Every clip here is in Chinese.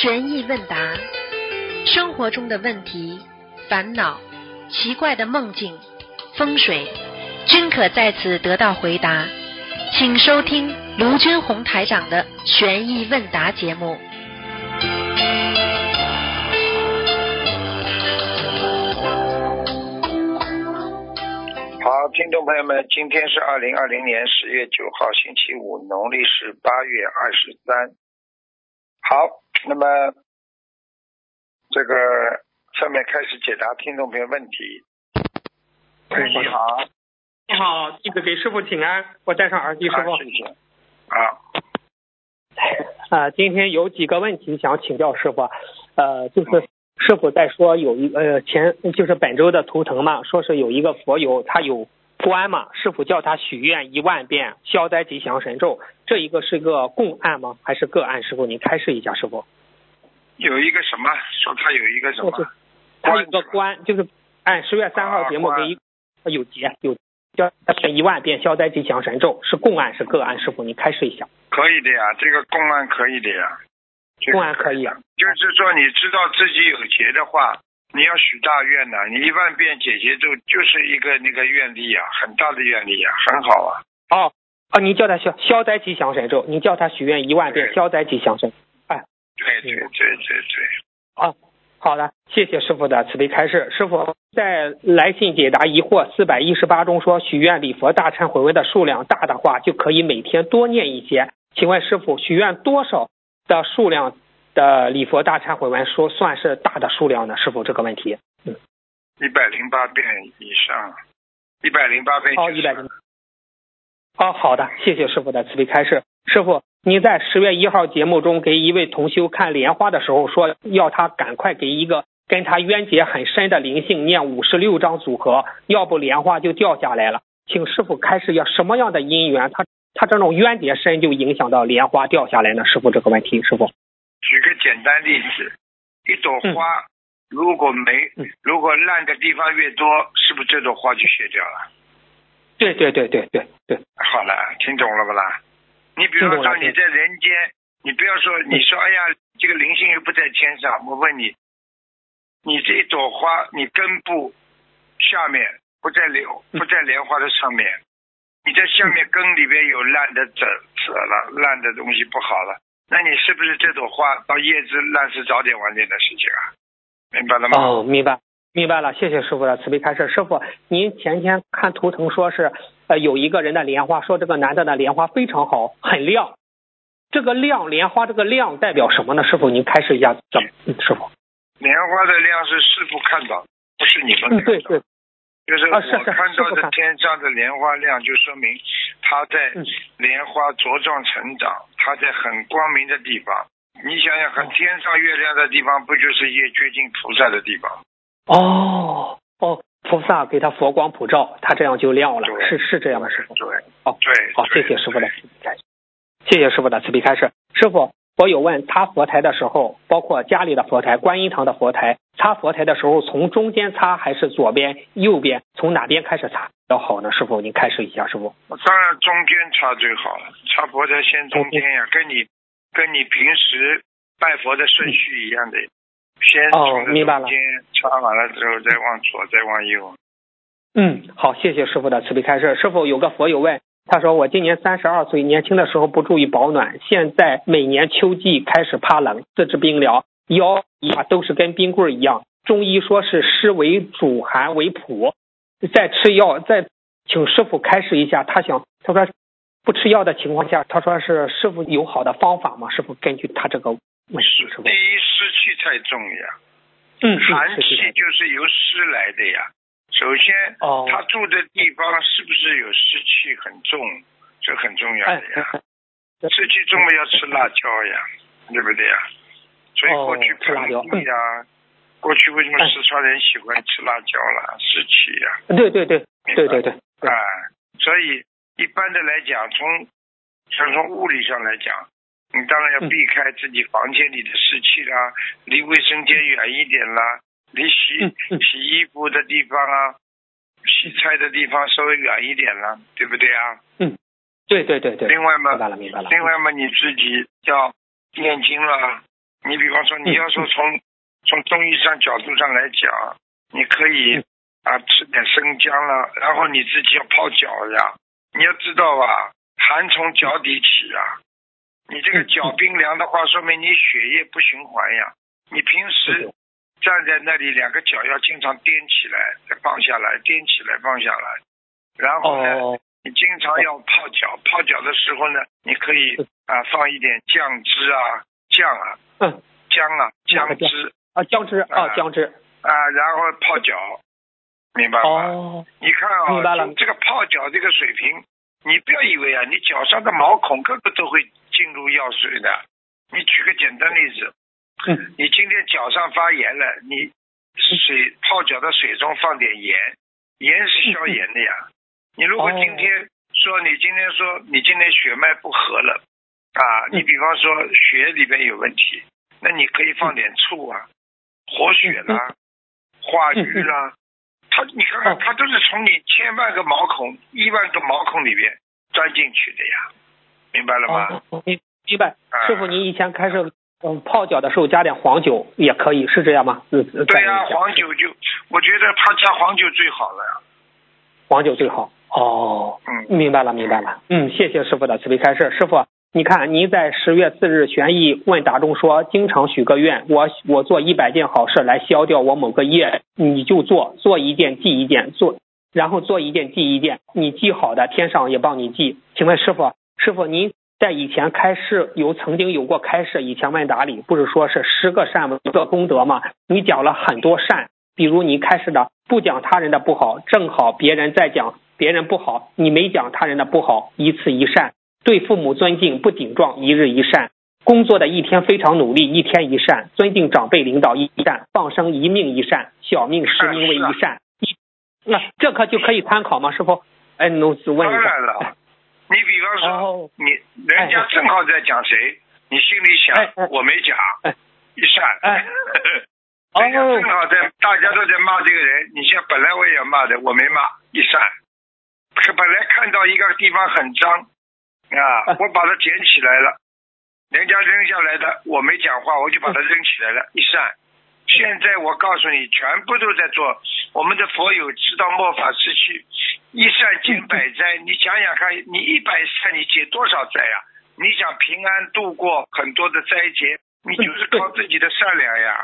悬疑问答，生活中的问题、烦恼、奇怪的梦境、风水，均可在此得到回答。请收听卢军红台长的悬疑问答节目。好，听众朋友们，今天是二零二零年十月九号，星期五，农历是八月二十三。好，那么这个下面开始解答听众朋友问题。喂，你好，你好，弟子给师傅请安，我戴上耳机，师傅。啊谢谢。啊，啊，今天有几个问题想请教师傅，呃，就是师傅在说有一呃前就是本周的图腾嘛，说是有一个佛友他有关嘛，师傅叫他许愿一万遍消灾吉祥神咒，这一个是个共案吗？还是个案？师傅您开示一下，师傅。有一个什么？说他有一个什么？他有个关，就是按十月三号节目啊给一有节有叫一万遍消灾吉祥神咒，是共案是个案？师傅您开示一下。可以的呀，这个共案可以的呀。这个公安可以啊就是说你知道自己有劫的话，你要许大愿呐、你一万遍解结咒就是一个那个愿力啊、很大的愿力啊、很好啊。哦哦，你叫他消消灾吉祥神咒，你叫他许愿一万遍消灾吉祥神。哎对对对对对，哦，好的，谢谢师傅的慈悲开示。师傅在来信解答疑惑四百一十八中说，许愿礼佛大忏悔文的数量大的话，就可以每天多念一些。请问师傅，许愿多少的数量的礼佛大忏悔文说算是大的数量呢？是否这个问题。嗯一百零八遍以上，一百零八遍哦，就是一百零。哦，好的，谢谢师傅的慈悲开示。师傅，您在十月一号节目中给一位同修看莲花的时候说，要他赶快给一个跟他冤结很深的灵性念五十六张组合，要不莲花就掉下来了。请师傅开示要什么样的因缘，他他这种冤结深就影响到莲花掉下来呢？师傅这个问题，师傅。举个简单例子，一朵花如果没嗯。如果烂的地方越多，是不是这朵花就谢掉了？对对对对对对，好了，听懂了不啦？你比方听懂了说你在人间，你不要说你说哎呀，这个灵性又不在天上，我问你，你这一朵花，你根部下面不在莲嗯。不在莲花的上面，你在下面根里边有烂的褶褶了，烂的东西不好了，那你是不是这朵花到叶子烂是早点晚点的事情啊？明白了吗？哦，明白，明白了，谢谢师傅的慈悲开示。师傅，您前天看图腾说是呃有一个人的莲花，说这个男的的莲花非常好，很亮。这个亮莲花这个亮代表什么呢？师傅您开示一下怎么？嗯，师傅，莲花的亮是师傅看到，不是你们看到。嗯，对对，就是我看到的天上的莲花亮，就说明它在嗯莲花茁壮成长，它在很光明的地方。你想想看，哦天上月亮的地方，不就是越接近菩萨的地方？哦哦，菩萨给他佛光普照，他这样就亮了，是是这样的，师傅。对哦，对，好，对谢谢师傅的谢谢师傅的慈悲开示。师傅，我有问擦佛台的时候，包括家里的佛台、观音堂的佛台，擦佛台的时候从中间擦还是左边、右边，从哪边开始擦比较好呢？师傅，您开始一下，师傅。当然中间擦最好了，擦佛台先中间呀，跟你跟你平时拜佛的顺序一样的，先哦从这明白了中间擦完了之后，再往左，再往右。嗯，好，谢谢师傅的慈悲开示。师傅有个佛友问，他说我今年三十二岁，年轻的时候不注意保暖，现在每年秋季开始怕冷，四肢冰凉，腰呀都是跟冰棍儿一样。中医说是湿为主，寒为辅，在吃药，再请师傅开示一下。他想，他说不吃药的情况下，他说是师傅有好的方法吗？师傅根据他这个问题，师傅第，一，湿气太重呀。嗯，寒气是是是，就是由湿来的呀。首先，哦，他住的地方是不是有湿气很重？这很重要哎的呀。湿气重了要吃辣椒呀，对不对呀？所以哦过去吃辣椒盆地呀，过去为什么哎四川人喜欢吃辣椒啦？湿气呀，对对对对对对，对啊，所以一般的来讲，从从从物理上来讲，你当然要嗯避开自己房间里的湿气啦，离卫生间远一点啦，离洗、洗衣服的地方啊，洗菜的地方稍微远一点了，对不对啊？嗯对对对对，另外嘛明，白了明白了。另外嘛，你自己要念经了，你比方说，你要说从从中医上角度上来讲，你可以啊吃点生姜了，然后你自己要泡脚呀。你要知道啊，寒从脚底起啊。你这个脚冰凉的话，说明你血液不循环呀。你平时站在那里，两个脚要经常踮起来，再放下来，踮起来，放下来。然后呢，你经常要泡脚，泡脚的时候呢，你可以啊放一点酱汁啊，酱啊，嗯，姜啊，姜汁啊，姜汁啊，姜汁啊，然后泡脚，明白吗？哦，你看啊，明白了。这个泡脚这个水平，你不要以为啊，你脚上的毛孔个个都会进入药水的。你举个简单例子，嗯，你今天脚上发炎了，你水泡脚的水中放点盐，盐是消炎的呀。你如果今天说你今天说你今天血脉不和了啊，你比方说血里边有问题，那你可以放点醋啊，活血啦，化瘀啦，它你看看它都是从你千万个毛孔、亿万个毛孔里边钻进去的呀，明白了吗？明明白，师傅，您以前开始嗯泡脚的时候加点黄酒也可以，是这样吗？嗯，对呀，黄酒就我觉得他加黄酒最好了呀，黄酒最好。哦，嗯，明白了，明白了。嗯，谢谢师傅的慈悲开示。师傅，你看您在十月四日玄义问答中说，经常许个愿，我我做一百件好事来消掉我某个业，你就做，做一件记一件，做然后做一件记一件，你记好的，天上也帮你记。请问师傅，师傅您在以前开示有曾经有过开示，以前问答里不是说是十个善一个功德吗？你讲了很多善，比如你开示的不讲他人的不好，正好别人在讲。别人不好，你没讲他人的不好，一次一善；对父母尊敬不顶撞，一日一善；工作的一天非常努力，一天一善；尊敬长辈领导一善；放生一命一善；小命十命为一善。那这可就可以参考吗？师傅？哎，农子问一下。当然了，你比方说，你人家正好在讲谁，你心里想我没讲，一善。人家正好在大家都在骂这个人，你像本来我也要骂的，我没骂，一扇。可本来看到一个地方很脏啊，我把它捡起来了，人家扔下来的，我没讲话，我就把它扔起来了，一扇。现在我告诉你，全部都在做。我们的佛友知道末法时期，一善解百灾。你想想看，你一百善，你解多少灾呀？你想平安度过很多的灾劫，你就是靠自己的善良呀，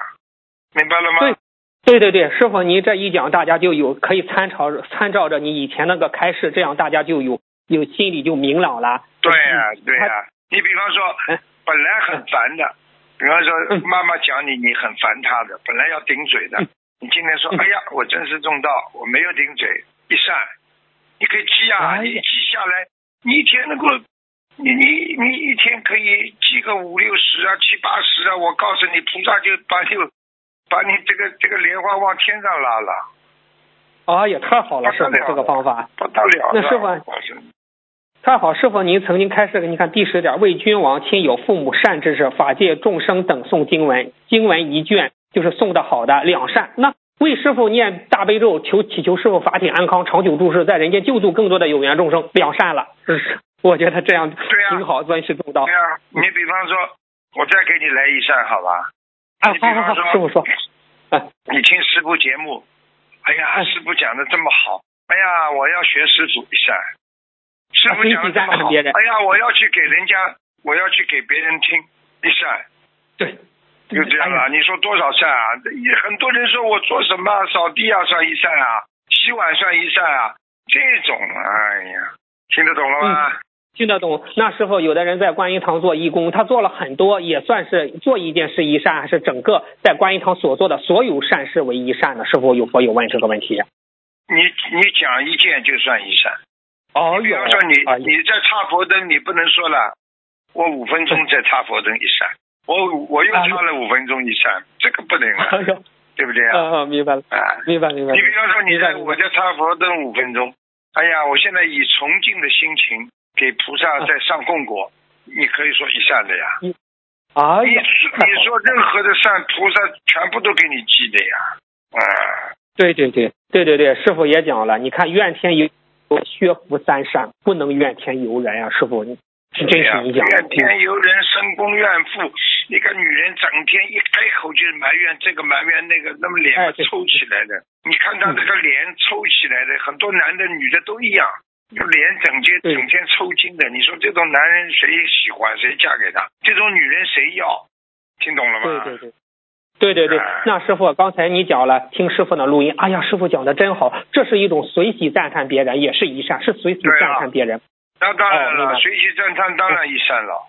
明白了吗？对对对，师傅，您这一讲，大家就有可以参照参照着你以前那个开示，这样大家就有有心里就明朗了。对呀，对呀。你比方说，本来很烦的，比方说妈妈讲你，你很烦她的，本来要顶嘴的，你今天说，哎呀，我真是中道，我没有顶嘴，一扇，你可以记啊，你记下来，你一天能够，你你你一天可以记个五六十啊，七八十啊，我告诉你，菩萨就把你。把你这个这个莲花往天上拉了，啊，也太好了，师傅这个方法不得了。那师傅，太好，师傅您曾经开示个，你看第十点，为君王、亲友、父母善知识、法界众生等诵经文，经文一卷就是送的好的两善。那为师傅念大悲咒，求祈求师傅法体安康，长久住世，在人间救度更多的有缘众生，两善了。是，我觉得这样挺好，尊师重道。对啊，你比方说，我再给你来一善，好吧？你比方说，师傅说，你听师傅节目，哎呀，师傅讲的这么好，哎呀，我要学师傅一下。师傅讲的这么好，哎呀，我要去给人家，我要去给别人听一善。对，就这样了。你说多少善啊？很多人说我做什么扫地啊算一善啊，洗碗算一善啊，这种，哎呀，听得懂了吗？听得懂，那时候有的人在观音堂做义工，他做了很多，也算是做一件事一善，还是整个在观音堂所做的所有善事为一善呢？是否有佛有问这个问题？你你讲一件就算一善。哦，比方说你你在插佛灯，你不能说了，我五分钟在插佛灯一善，我我又差了五分钟一善，这个不能啊，对不对啊？啊，明白了，啊，明白明白。你比方说你在我在差佛灯五分钟，哎呀，我现在以崇敬的心情。给菩萨在上供果，你可以说一善的呀。啊，你你说任何的善，菩萨全部都给你记的呀。啊，对对对对对对，师傅也讲了，你看怨天尤学福三善，不能怨天尤人呀。师傅，是真是你讲。怨天尤人，生功怨妇，一个女人整天一开口就是埋怨这个埋怨那个，那么脸抽起来的。你看她这个脸抽起来的，很多男的女的都一样，就脸整天整天抽筋的。你说这种男人谁喜欢？谁嫁给他？这种女人谁要？听懂了吗？对对对。对对对哎，那师傅刚才你讲了，听师傅的录音，哎呀，师傅讲的真好，这是一种随喜赞叹别人，也是一善，是随喜赞叹别人。那当然了，随喜赞叹当然一善了。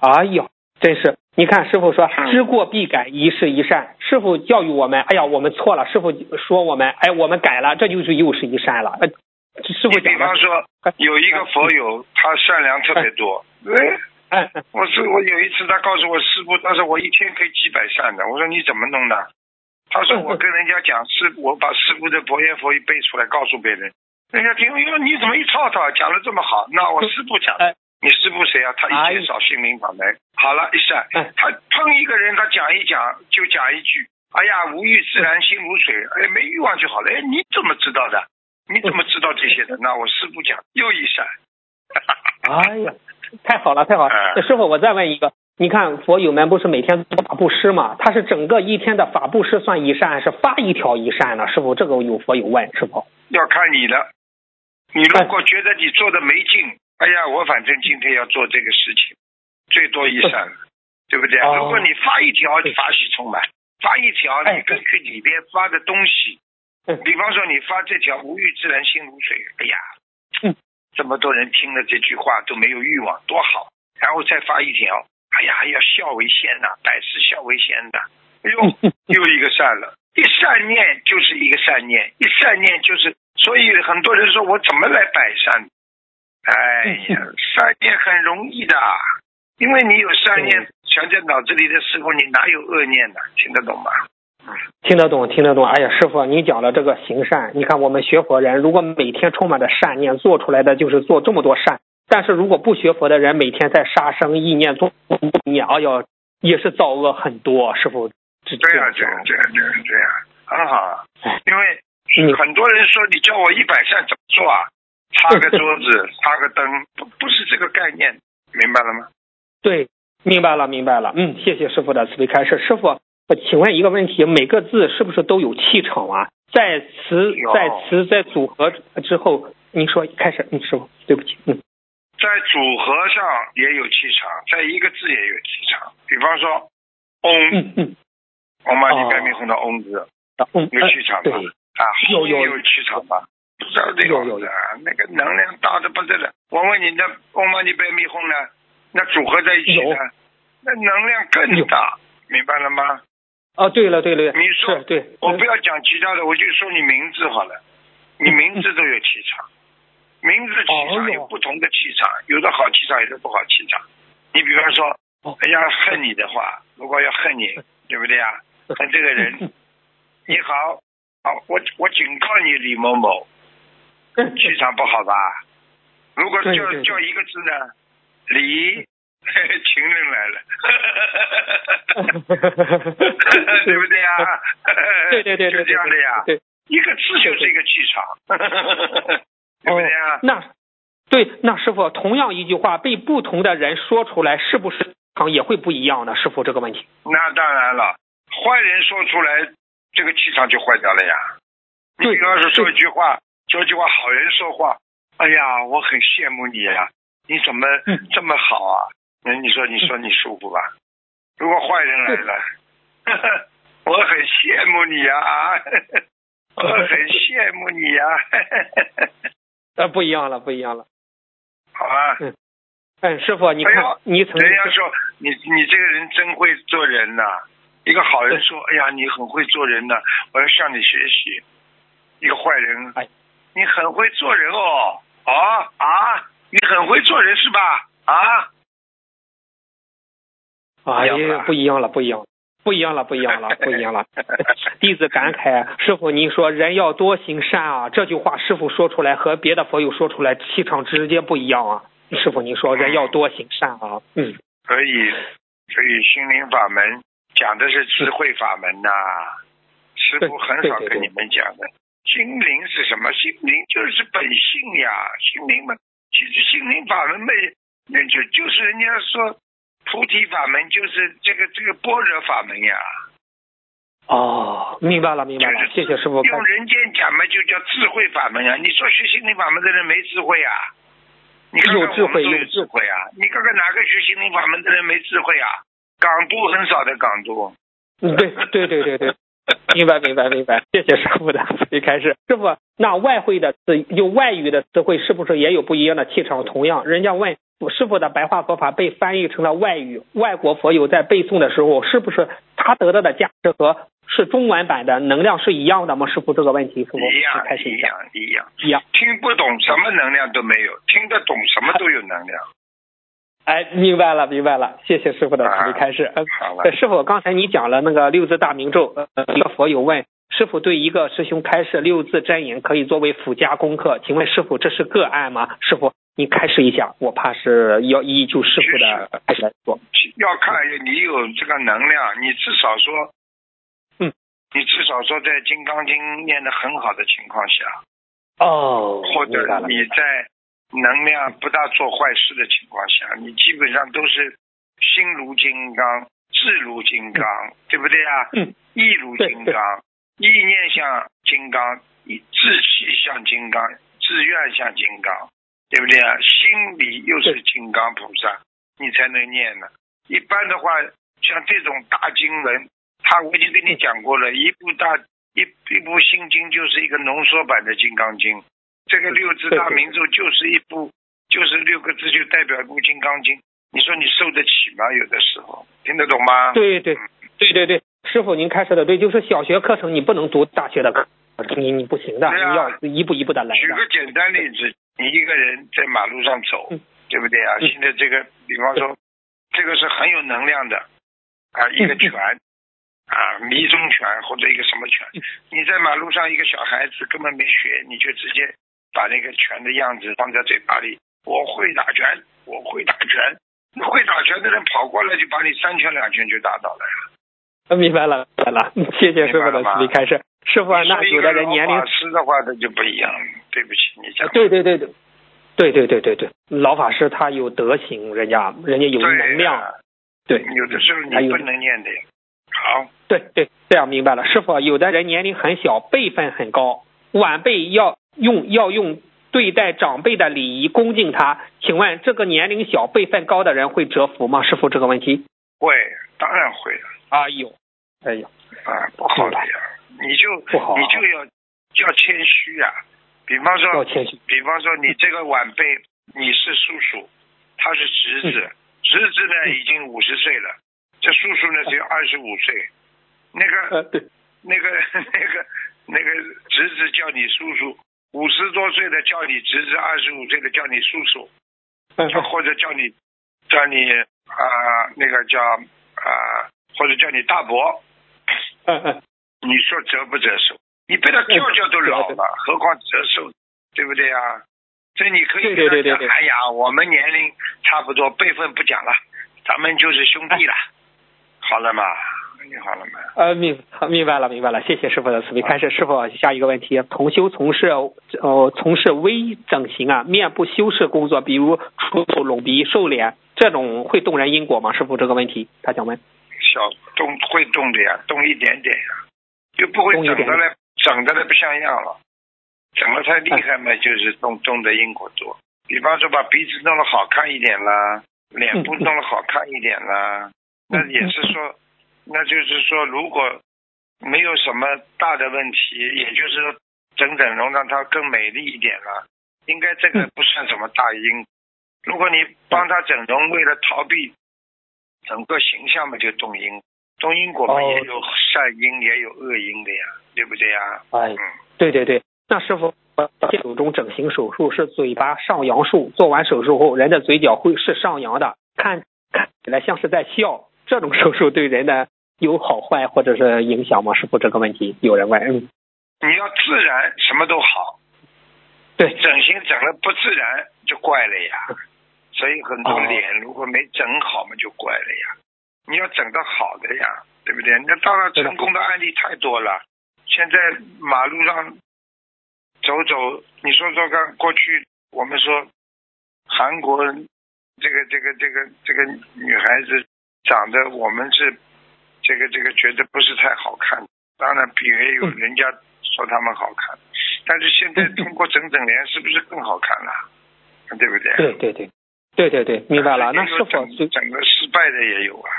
哎呦，真是！你看师傅说嗯知过必改，一事一善。师傅教育我们，哎呀，我们错了。师傅说我们，哎，我们改了，这就是又是一善了。呃，师傅讲的方，说，有一个佛友，他善良特别多。哎我是我有一次，他告诉我师傅，他说我一天可以几百善的。我说你怎么弄的？他说我跟人家讲师，我把师傅的佛言佛语背出来，告诉别人，人家听，哟，你怎么一套套讲的这么好？那我师傅讲的哎，你师傅谁啊？他一介绍心灵法门，好了，一善哎，他碰一个人，他讲一讲就讲一句，哎呀，无欲自然心如水，哎，没欲望就好了。哎，你怎么知道的？你怎么知道这些的？那我师傅讲又一善。哎呀，太好了，太好了师傅，我再问一个，你看佛友们不是每天做法布施吗？他是整个一天的法布施算一善，还是发一条一善呢？师傅，这个有佛友问，师傅。要看你的。你如果觉得你做的没劲，哎呀，我反正今天要做这个事情，最多一善，对不对？哦如果你发一条你法喜充满，发一条哎你根据里边发的东西，嗯比方说你发这条无欲自然心如水，哎呀，嗯，这么多人听了这句话都没有欲望，多好。然后再发一条，哎呀，要孝为先呐、百事孝为先的，哎呦，又一个善了。一善念就是一个善念，一善念就是，所以很多人说我怎么来百善？哎呀，善念很容易的，因为你有善念想在脑子里的时候，你哪有恶念呢？听得懂吗？听得懂，听得懂。哎呀，师傅，你讲了这个行善，你看我们学佛人，如果每天充满着善念，做出来的就是做这么多善。但是如果不学佛的人，每天在杀生、意念、做意念，哎呀，也是造恶很多。师傅，这对呀、样这样讲，这样这样这样，很好。因为你很多人说你叫我一百善怎么做啊？擦个桌子，擦个灯，不不是这个概念，明白了吗？对，明白了，明白了。嗯，谢谢师傅的慈悲开示。师傅，我请问一个问题，每个字是不是都有气场啊？在词在词在组合之后，您说开始，嗯，师傅，对不起，嗯，在组合上也有气场，在一个字也有气场。比方说，嗡，嗯嗯，嗡嘛哦呢叭咪吽的嗡字嗯，有气场对吧？，啊，有有有气场吧？不知道这有有样的，那个能量大的不得了。我问你，那嗡嘛呢叭咪吽呢？那组合在一起有呢？那能量更大，明白了吗？哦，对了对了，你说对，嗯我不要讲其他的，我就说你名字好了，你名字都有气场，名字气场有不同的气场，有的好气场，有的不好气场。你比方说哦，哎呀，恨你的话，如果要恨你，对不对啊？恨这个人，你好，好，我我警告你李某某，气场不好吧？如果叫叫一个字呢，李，情人来了，对不对呀？对对对对，就这样的呀。对，一个字就是一个气场，对不对呀哦？那对，那师傅同样一句话被不同的人说出来，是不是场也会不一样呢？师傅这个问题。那当然了，坏人说出来，这个气场就坏掉了呀。你对比方说说一句话，说一句话，好人说话，哎呀，我很羡慕你呀，你怎么嗯这么好啊？那你说，你说你舒服吧？如果坏人来了，我很羡慕你呀，啊 我很羡慕你呀，那，不一样了，不一样了。好吧？嗯，师傅，你看，你曾经人家说你你这个人真会做人呐、一个好人说：“哎呀，你很会做人的、我要向你学习。”一个坏人哎，你很会做人哦，啊啊，你很会做人是吧？啊，哎不一样呀，不一样了，不一样了。不一样了，不一样了，不一样了。弟子感慨，师傅您说人要多行善啊，这句话师傅说出来和别的佛友说出来气场直接不一样啊。师傅您说人要多行善啊，嗯，所以所以心灵法门讲的是智慧法门呐、师傅很少跟你们讲的。心灵是什么？心灵就是本性呀，心灵嘛，其实心灵法门没，那就就是人家说菩提法门就是这个这个般若法门呀。哦，明白了，明白了，谢谢师傅。用人间讲嘛，就叫智慧法门啊。你说学心灵法门的人没智慧啊？你看看我们都有智慧啊！你看看哪个学心灵法门的人没智慧啊？港都很少的港都。嗯，对对对对对，明白明白明白，谢谢师傅的一开始。师傅，那外汇的词，用外语的词汇是不是也有不一样的气场？同样，人家问师傅的白话佛法被翻译成了外语，外国佛友在背诵的时候，是不是他得到的价值和？是中文版的能量是一样的吗？师傅这个问题，一样，开始一样，一样，一样。听不懂什么能量都没有，听得懂什么都有能量。哎，明白了，明白了，谢谢师傅的慈悲开示。师傅，刚才你讲了那个六字大明咒，一个佛友问师傅对一个师兄开示六字真言可以作为附加功课，请问师傅这是个案吗？师傅，你开示一下，我怕是要依据师傅的开始来做。要看你有这个能量，你至少说。嗯你至少说在《金刚经》念的很好的情况下，哦，或者你在能量不大做坏事的情况下，你基本上都是心如金刚，智如金刚，对不对啊？嗯。意如金刚，意念像金刚，志气像金刚，志愿像金刚，对不对啊？心里又是金刚菩萨，你才能念呢。一般的话，像这种大经文。他我已经跟你讲过了，一部大一一部心经就是一个浓缩版的金刚经，这个六字大明咒就是一部，就是六个字就代表一部金刚经。你说你受得起吗？有的时候听得懂吗？对对对对对，师傅您开始的对，就是小学课程你不能读大学的课，你你不行的，你要一步一步的来。举个简单例子，你一个人在马路上走，对不对啊？现在这个，比方说，这个是很有能量的啊，一个拳。啊，迷踪拳或者一个什么拳，你在马路上一个小孩子根本没学，你就直接把那个拳的样子放在嘴巴里。我会打拳，我会打拳。会打拳的人跑过来就把你三拳两拳就打倒了呀。明白了，明白了，谢谢师傅的慈悲开示。师傅，那有的人年龄法师的话，那就不一样。对不起，你讲。对对对对，对对对对对，老法师他有德行，人家人家有能量。对，有的时候你不能念的。好，对对，这样明白了。师傅，有的人年龄很小，辈分很高，晚辈要用要用对待长辈的礼仪恭敬他。请问这个年龄小、辈分高的人会折服吗？师傅，这个问题会，当然会了。啊有，哎呦，啊不好的呀，你就不好，你就要要谦虚呀。比方说。比方说，你这个晚辈，你是叔叔，他是侄子，侄子呢已经五十岁了。这叔叔呢只有二十五岁，那个那个 那个那个侄子叫你叔叔，五十多岁的叫你侄子，二十五岁的叫你叔叔，或者叫你叫你啊那个叫啊或者叫你大伯，你说折不折寿？你被他叫叫都老了，何况折寿，对不对啊？所以你可以跟他讲，哎呀，我们年龄差不多，辈分不讲了，咱们就是兄弟了。好了吗？你好了没？呃，明明白了，明白了。谢谢师傅的慈悲开示。师傅，下一个问题：同修从事呃从事微整形啊，面部修饰工作，比如除皱、隆鼻、瘦脸，这种会动人因果吗？师傅，这个问题他想问。小动会动的呀，动一点点呀，就不会整的嘞，整的嘞不像样了。整的太厉害嘛，就是动动的因果多。比方说把鼻子弄得好看一点啦，脸部弄得好看一点啦。那也是说，那就是说，如果没有什么大的问题，也就是说整整容让她更美丽一点了，应该这个不算什么大因。如果你帮她整容，为了逃避整个形象嘛，就动因，动因果嘛，也有善因也有恶因的呀，对不对呀？哎，对对对。那师傅，手中整形手术是嘴巴上扬术，做完手术后，人的嘴角会是上扬的，看看起来像是在笑。这种手术对人的有好坏或者是影响吗？师傅，这个问题有人问。嗯，你要自然，什么都好。对，整形整了不自然就怪了呀。所以很多脸如果没整好嘛，就怪了呀。你要整的好的呀，对不对？那当然成功的案例太多了。现在马路上走走，你说说看，过去我们说韩国这个这个这个这个女孩子长得我们是这个这个觉得不是太好看，当然比也有人家说他们好看，但是现在通过整整脸是不是更好看了？对不对？对对对对对对，明白了。那是否整整个失败的也有啊？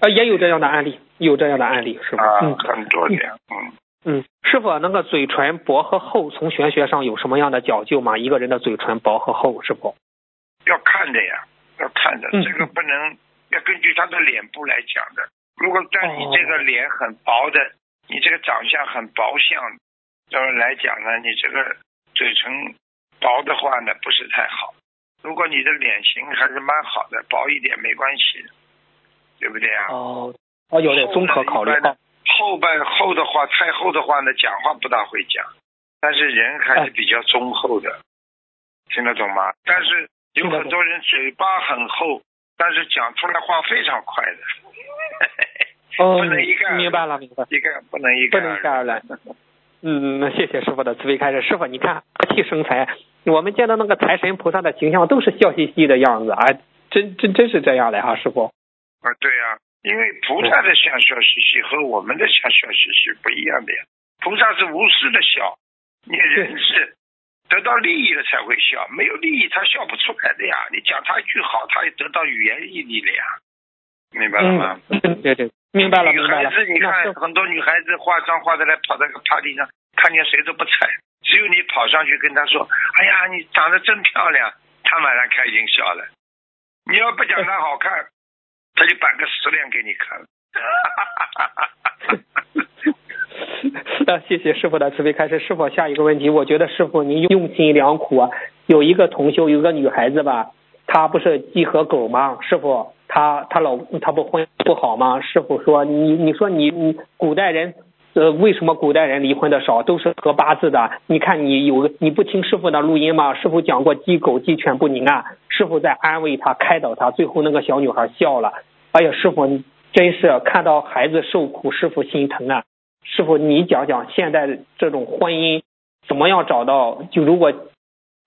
啊，也有这样的案例，有这样的案例，是吧？啊，很多年，嗯嗯，是否那个嘴唇薄和厚，从玄学上有什么样的讲究吗？一个人的嘴唇薄和厚，是否？要看的呀，要看的，这个不能要根据他的脸部来讲的。如果但你这个脸很薄的，你这个长相很薄相，这么来讲呢，你这个嘴唇薄的话呢，不是太好。如果你的脸型还是蛮好的，薄一点没关系。对不对啊？哦，哦，有点综合考虑。后半厚的话，太厚的话呢，讲话不大会讲，但是人还是比较忠厚的，听得懂吗？但是有很多人嘴巴很厚，但是讲出来话非常快的。哦，不能一概明白了，明白。一概不能一概不能一概而论。嗯，那谢谢师傅的慈悲开示。师傅，你看和气生财，我们见到那个财神菩萨的形象都是笑嘻嘻的样子，啊，真真真是这样的哈，师傅。啊，对呀，因为菩萨的笑笑嘻嘻和我们的笑笑嘻嘻不一样的呀。菩萨是无私的笑，你人是得到利益了才会笑，没有利益他笑不出来的呀。你讲他一句好，他也得到语言毅力了呀，明白了吗？嗯，对对，明白了，明白了。女孩子，你看很多女孩子化妆化的来跑到个 party 上，看见谁都不睬，只有你跑上去跟她说：“哎呀，你长得真漂亮。”她马上开心笑了。你要不讲她好看。她就摆个十脸给你看。那谢谢师傅的慈悲开示。师傅，下一个问题，我觉得师傅您用心良苦啊。有一个同修，有个女孩子吧，她不是鸡和狗吗？师傅，她她老她不婚不好吗？师傅说，你你说你你古代人呃为什么古代人离婚的少？都是合八字的。你看你有你不听师傅的录音吗？师傅讲过鸡狗鸡犬不宁啊。师傅在安慰她开导她，最后那个小女孩笑了。哎呀，师傅，你真是看到孩子受苦，师傅心疼啊！师傅，你讲讲现在这种婚姻怎么样找到？就如果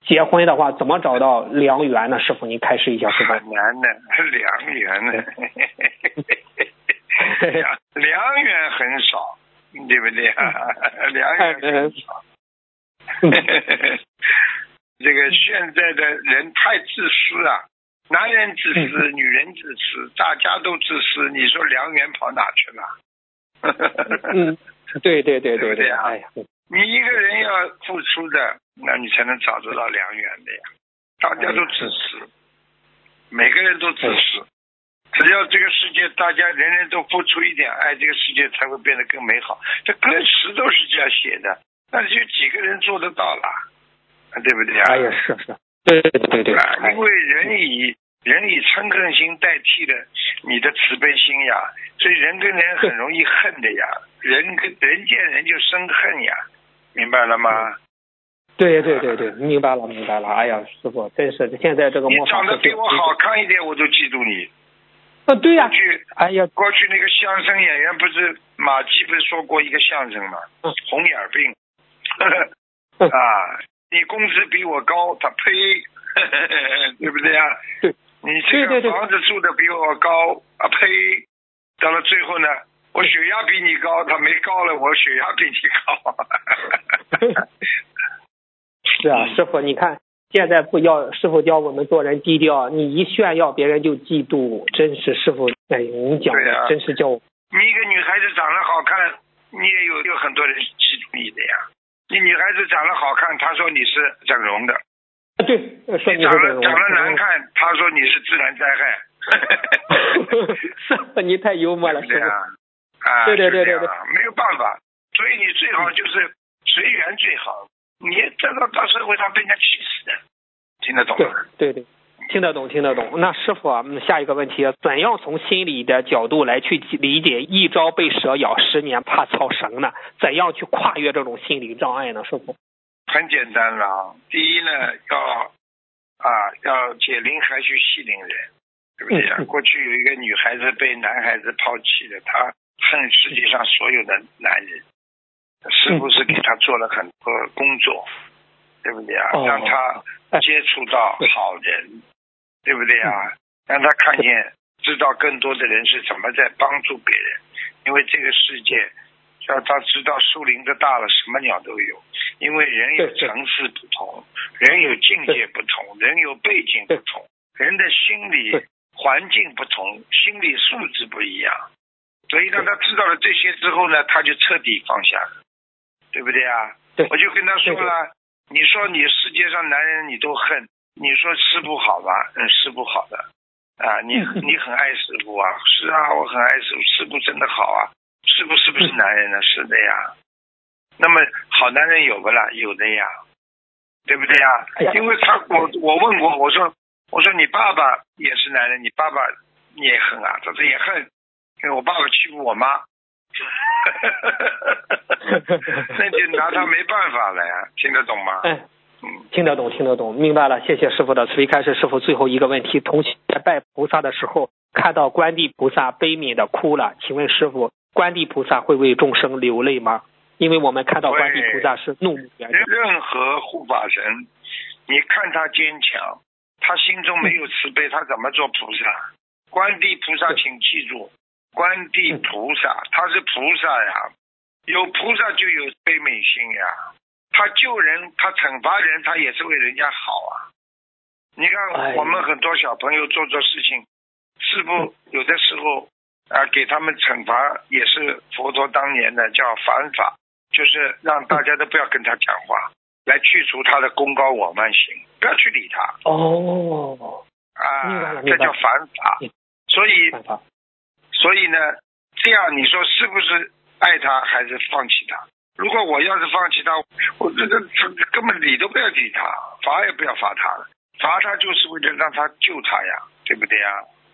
结婚的话，怎么找到良缘呢？师傅，您开示一下，师傅。很难的，良缘呢？良良缘很少，对不对啊？良缘很少。这个现在的人太自私啊！男人自私，女人自私，大家都自私，你说良缘跑哪去了？嗯，对对对对对哎呀！你一个人要付出的，那你才能找得到良缘的呀。大家都自私，每个人都自私。只要这个世界大家人人都付出一点爱，这个世界才会变得更美好。这歌词都是这样写的，但是有几个人做得到了？对不对啊？哎呀，是是，对对对对。因为人以人以嗔恨心代替了你的慈悲心呀，所以人跟人很容易恨的呀，人跟人见人就生恨呀，明白了吗？对对对对，明白了明白了。哎呀，师傅，真是现在这个。你长得比我好看一点，我都嫉妒你。啊，对呀。过去，哎呀，过去那个相声演员不是马季不是说过一个相声吗？红眼病。啊。你工资比我高，他呸，对不对呀？对，你这个房子住的比我高，啊呸，到了最后呢，我血压比你高，他没高了，我血压比你高。是啊，师傅，你看现在不要师傅教我们做人低调，你一炫耀别人就嫉妒，真是师傅哎，你讲的真是叫我。你一个女孩子长得好看，你也有有很多人嫉妒你的呀。你女孩子长得好看，她说你是整容的。啊对，说你长得长得难看，她说你是自然灾害。师傅，你太幽默了，是啊。啊，对对对对对，没有办法，所以你最好就是随缘最好。你这个到社会上被人家气死的，听得懂吗？对对。听得懂，听得懂。那师傅啊，下一个问题，怎样从心理的角度来去理解“一朝被蛇咬，十年怕草绳”呢？怎样去跨越这种心理障碍呢？师傅，很简单了。第一呢，要啊，要解铃还须系铃人，对不对啊？过去有一个女孩子被男孩子抛弃了，她恨世界上所有的男人，是不是给他做了很多工作，对不对啊？让他接触到好人。对不对啊？让他看见，知道更多的人是怎么在帮助别人，因为这个世界，让他知道树林子大了，什么鸟都有，因为人有层次不同，人有境界不同，人有背景不同，人的心理环境不同，心理素质不一样，所以让他知道了这些之后呢，他就彻底放下了，对不对啊？对我就跟他说对对了，你说你世界上男人你都恨，你说师傅好吧？嗯，师傅好的啊，你 你很爱师傅啊？是啊，我很爱师傅，师傅真的好啊。师傅是不是男人呢？是的呀。那么好男人有不啦？有的呀，对不对呀？因为他我我问过，我说我说你爸爸也是男人，你爸爸你也恨啊？他说也恨，因为我爸爸欺负我妈。那就拿他没办法了呀，听得懂吗？哎，嗯，听得懂，听得懂，明白了。谢谢师傅的慈悲开示。师傅最后一个问题：同学在拜菩萨的时候，看到观地菩萨悲悯的哭了，请问师傅，观地菩萨会为众生流泪吗？因为我们看到观地菩萨是怒目圆睁任何护法神，你看他坚强，他心中没有慈悲，他怎么做菩萨？观地菩萨，请记住，观地菩萨他是菩萨呀，有菩萨就有悲悯心呀。他救人，他惩罚人，他也是为人家好啊。你哎看，我们很多小朋友做做事情，师傅有的时候啊，给他们惩罚也是佛陀当年的叫反法，就是让大家都不要跟他讲话，来去除他的功高我慢心，不要去理他哦，啊这叫反法嗯。所以。所以呢，这样你说是不是爱他还是放弃他？如果我要是放弃他，我这个这根本理都不要理他，罚也不要罚他了，罚他就是为了让他救他呀，对不对呀？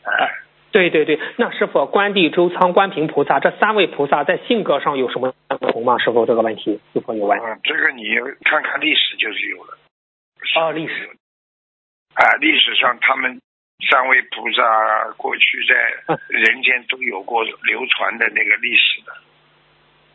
哎。对对对，那师傅，观地、周仓、观平菩萨这三位菩萨在性格上有什么不同吗？师傅这个问题，师傅有问。嗯，这个你看看历史就是有了。啊历史。啊，历史上他们三位菩萨过去在嗯 人间都有过流传的那个历史的，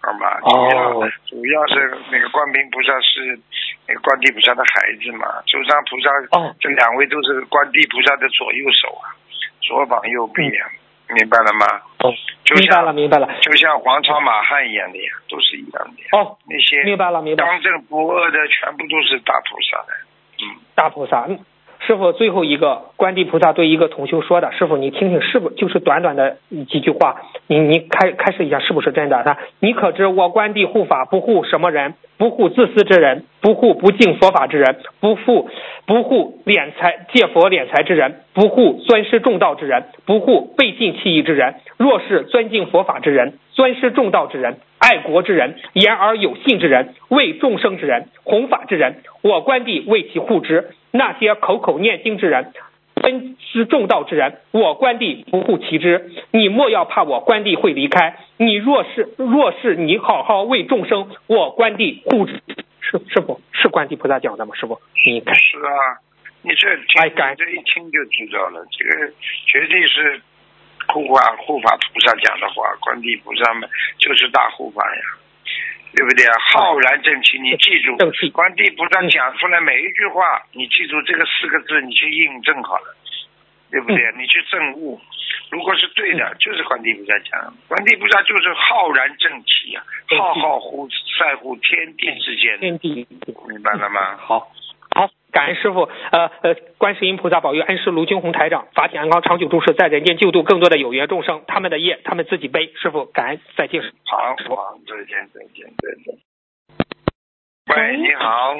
好吗？哦主要主要是那个观音菩萨是那个观地菩萨的孩子嘛，周仓菩萨哦这两位都是观地菩萨的左右手啊，左膀右臂啊，明白了吗？哦，明白了，明白了。就像黄朝马汉一样的呀，都是一样的呀。哦，那些明白了，明白了。刚正不阿的，全部都是大菩萨的。嗯，大菩萨，嗯师傅最后一个观地菩萨对一个同修说的，师傅你听听是不就是短短的几句话，你你开开始一下是不是真的？他你可知我观地护法不护什么人？不护自私之人，不护不敬佛法之人，不护不护敛财借佛敛财之人，不护尊师重道之人，不护背信弃义之人。若是尊敬佛法之人，尊师重道之人，爱国之人，言而有信之人，为众生之人，弘法之人，我观地为其护之。那些口口念经之人，尊师重道之人，我观地不护其之。你莫要怕我观地会离开。你若是若是你好好为众生，我观地护之。是师傅是观地菩萨讲的吗？师傅，你看是啊，你这哎听，你这一听就知道了，这个绝对是护法护法菩萨讲的话，观地菩萨们就是大护法呀，对不对啊？浩然正气，你记住，观地菩萨讲出来每一句话，你记住这个四个字，你去印证好了，对不对？你去证悟，如果是对的，就是观地菩萨讲，观地菩萨就是浩然正气啊、浩浩乎在乎天地之间，天地明白了吗？好。好，感恩师傅，呃呃，观世音菩萨保佑恩师卢军红台长法体安康，长久住世，在人间救度更多的有缘众生，他们的业他们自己背。师傅，感恩，再见。好，好，再见，再见，再见。喂，你好，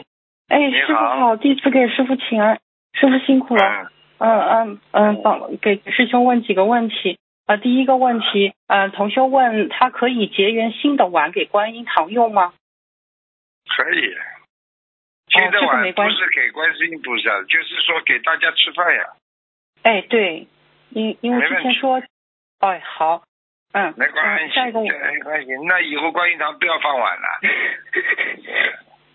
哎，师傅好，第一次给师傅请安，师傅辛苦了。嗯，嗯嗯嗯，帮给师兄问几个问题。呃，第一个问题，呃，同修问他可以结缘新的碗给观音堂用吗？可以。新的哦这个没碗不是给观世音菩萨，就是说给大家吃饭呀，哎，对，因因为之前说，哎，好，嗯，没关系，嗯下一个没关系。那以后观音堂不要放碗了。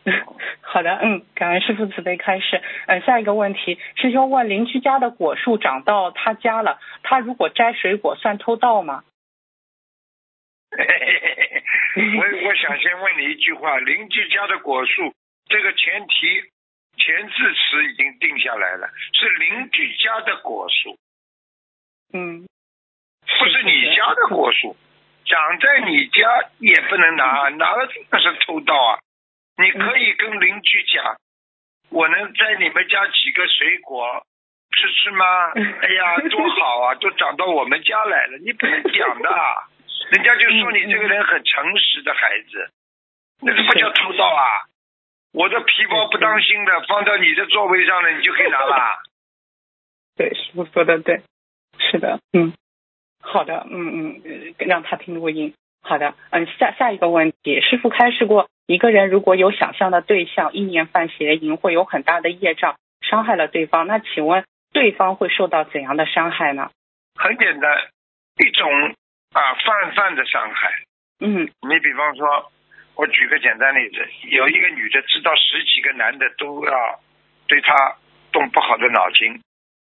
好的，嗯，感恩师傅慈悲开示。嗯，下一个问题，师兄问邻居家的果树长到他家了，他如果摘水果算偷盗吗？我我想先问你一句话：邻居家的果树，这个前提前置词已经定下来了，是邻居家的果树，嗯，不是你家的果树，长在你家也不能拿，拿了那是偷盗啊！你可以跟邻居讲，我能在你们家几个水果吃吃吗？哎呀，多好啊，都长到我们家来了，你不能讲的，人家就说你这个人很诚实的孩子，那个不叫偷盗啊！我的皮包不当心的放到你的座位上了，你就可以拿了。对，师傅说的对，是的，嗯，好的，嗯嗯，让他听录音。好的，嗯，下下一个问题，师傅开示过，一个人如果有想象的对象，意念犯邪淫，会有很大的业障，伤害了对方。那请问，对方会受到怎样的伤害呢？很简单，一种啊泛泛的伤害。嗯你比方说，我举个简单例子，有一个女的知道十几个男的都要对她动不好的脑筋，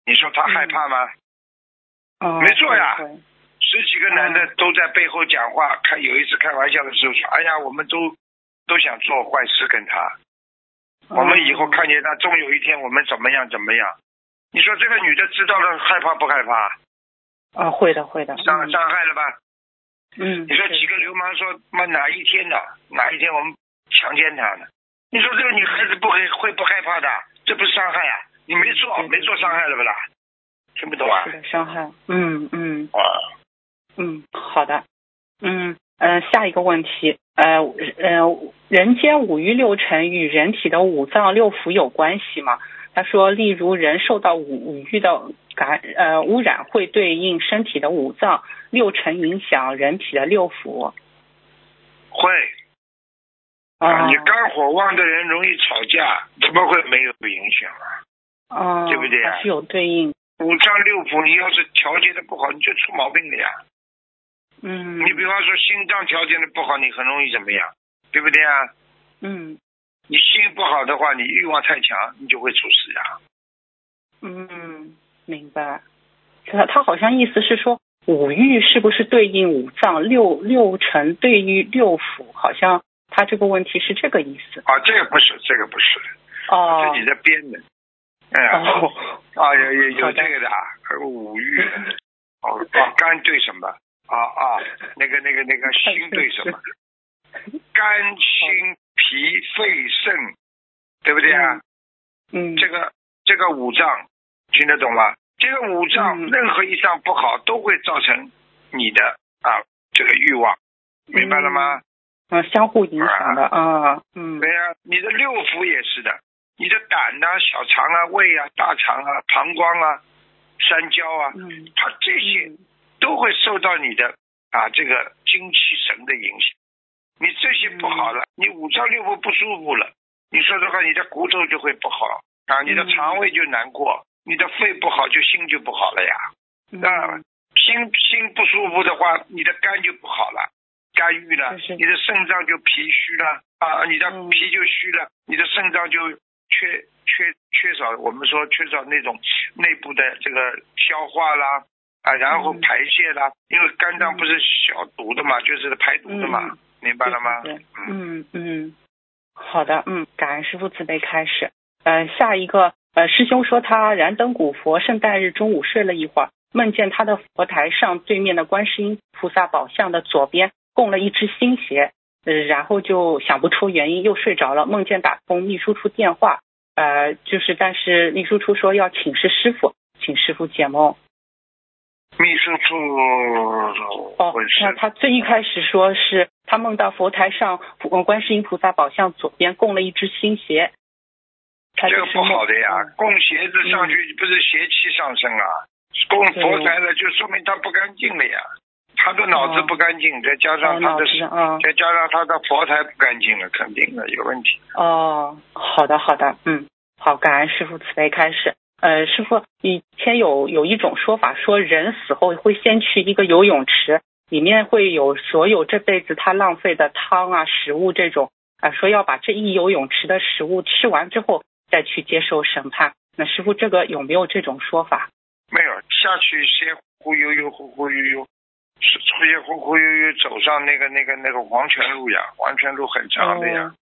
你说她害怕吗？哦，没错呀十几个男的都在背后讲话，开有一次开玩笑的时候说：“哎呀，我们都都想做坏事跟他，我们以后看见他，终有一天我们怎么样怎么样。”你说这个女的知道了害怕不害怕？啊，会的会的，伤嗯伤害了吧？嗯，你说几个流氓说妈哪一天呢？哪一天我们强奸他呢？你说这个女孩子不会会不害怕的？这不是伤害啊？你没做没做伤害了不啦？听不懂啊是？的伤害，嗯嗯啊，嗯，好的，嗯呃，下一个问题，呃呃，人间五欲六尘与人体的五脏六腑有关系吗？他说，例如人受到五五欲的感呃污染，会对应身体的五脏六尘影响人体的六腑会啊你肝火旺的人容易吵架，怎么会没有影响啊？啊，对不对啊是有对应，五脏六腑，你要是调节的不好，你就出毛病了呀。嗯，你比方说心脏调节的不好，你很容易怎么样？对不对啊？嗯你心不好的话，你欲望太强，你就会出事呀。嗯，明白。他他好像意思是说，五欲是不是对应五脏，六六尘对应六腑？好像他这个问题是这个意思。啊，这个不是，这个不是，哦自己在编的。哎呀，哦 啊，有有有这个的啊，还有五欲。哦 哦，肝对什么？啊啊，那个那个那个心对什么？肝、心、脾、肺、肾，对不对啊？嗯，这个这个五脏听得懂吗？这个五脏嗯任何一脏不好，都会造成你的啊这个欲望，明白了吗？嗯相互影响的啊，嗯对呀、你的六腑也是的，你的胆呐、小肠啊、胃啊、大肠啊、膀胱啊、三焦啊，嗯它这些都会受到你的啊这个精气神的影响。不好了，你五脏六腑不舒服了，你说的话，你的骨头就会不好啊，你的嗯肠胃就难过，你的肺不好就心就不好了呀。啊嗯心心不舒服的话，你的肝就不好了，肝郁了，你的肾脏就脾虚了啊，你的嗯脾就虚了，你的肾脏就缺缺缺少，我们说缺少那种内部的这个消化啦啊，然后嗯。排泄啦，因为肝脏不是消毒的嘛，就是排毒的嘛，嗯明白了吗？对对对嗯，嗯嗯，好的，嗯，感恩师傅慈悲开始。呃，下一个，呃，师兄说他燃灯古佛，圣诞日中午睡了一会儿，梦见他的佛台上对面的观世音菩萨宝像的左边供了一只新鞋，呃，然后就想不出原因，又睡着了，梦见打通秘书处电话，呃，就是但是秘书处说要请示师傅，请师傅解梦。秘书处哦那他最一开始说是他梦到佛台上，呃观世音菩萨宝像左边供了一只新鞋，他这个不好的呀嗯，供鞋子上去不是邪气上升啊，供佛台了就说明他不干净了呀，他的脑子不干净，再加哦上他的再加上他的佛台不干净了，肯定的有问题。哦，好的好的，嗯，好，感恩师傅慈悲开示。呃，师傅以前有有一种说法，说人死后会先去一个游泳池，里面会有所有这辈子他浪费的汤啊、食物这种啊、说要把这一游泳池的食物吃完之后再去接受审判。那师傅这个有没有这种说法？没有下去先忽悠悠忽忽悠悠，是出去忽忽悠悠走上那个那个那个黄泉路呀，黄泉路很长的呀。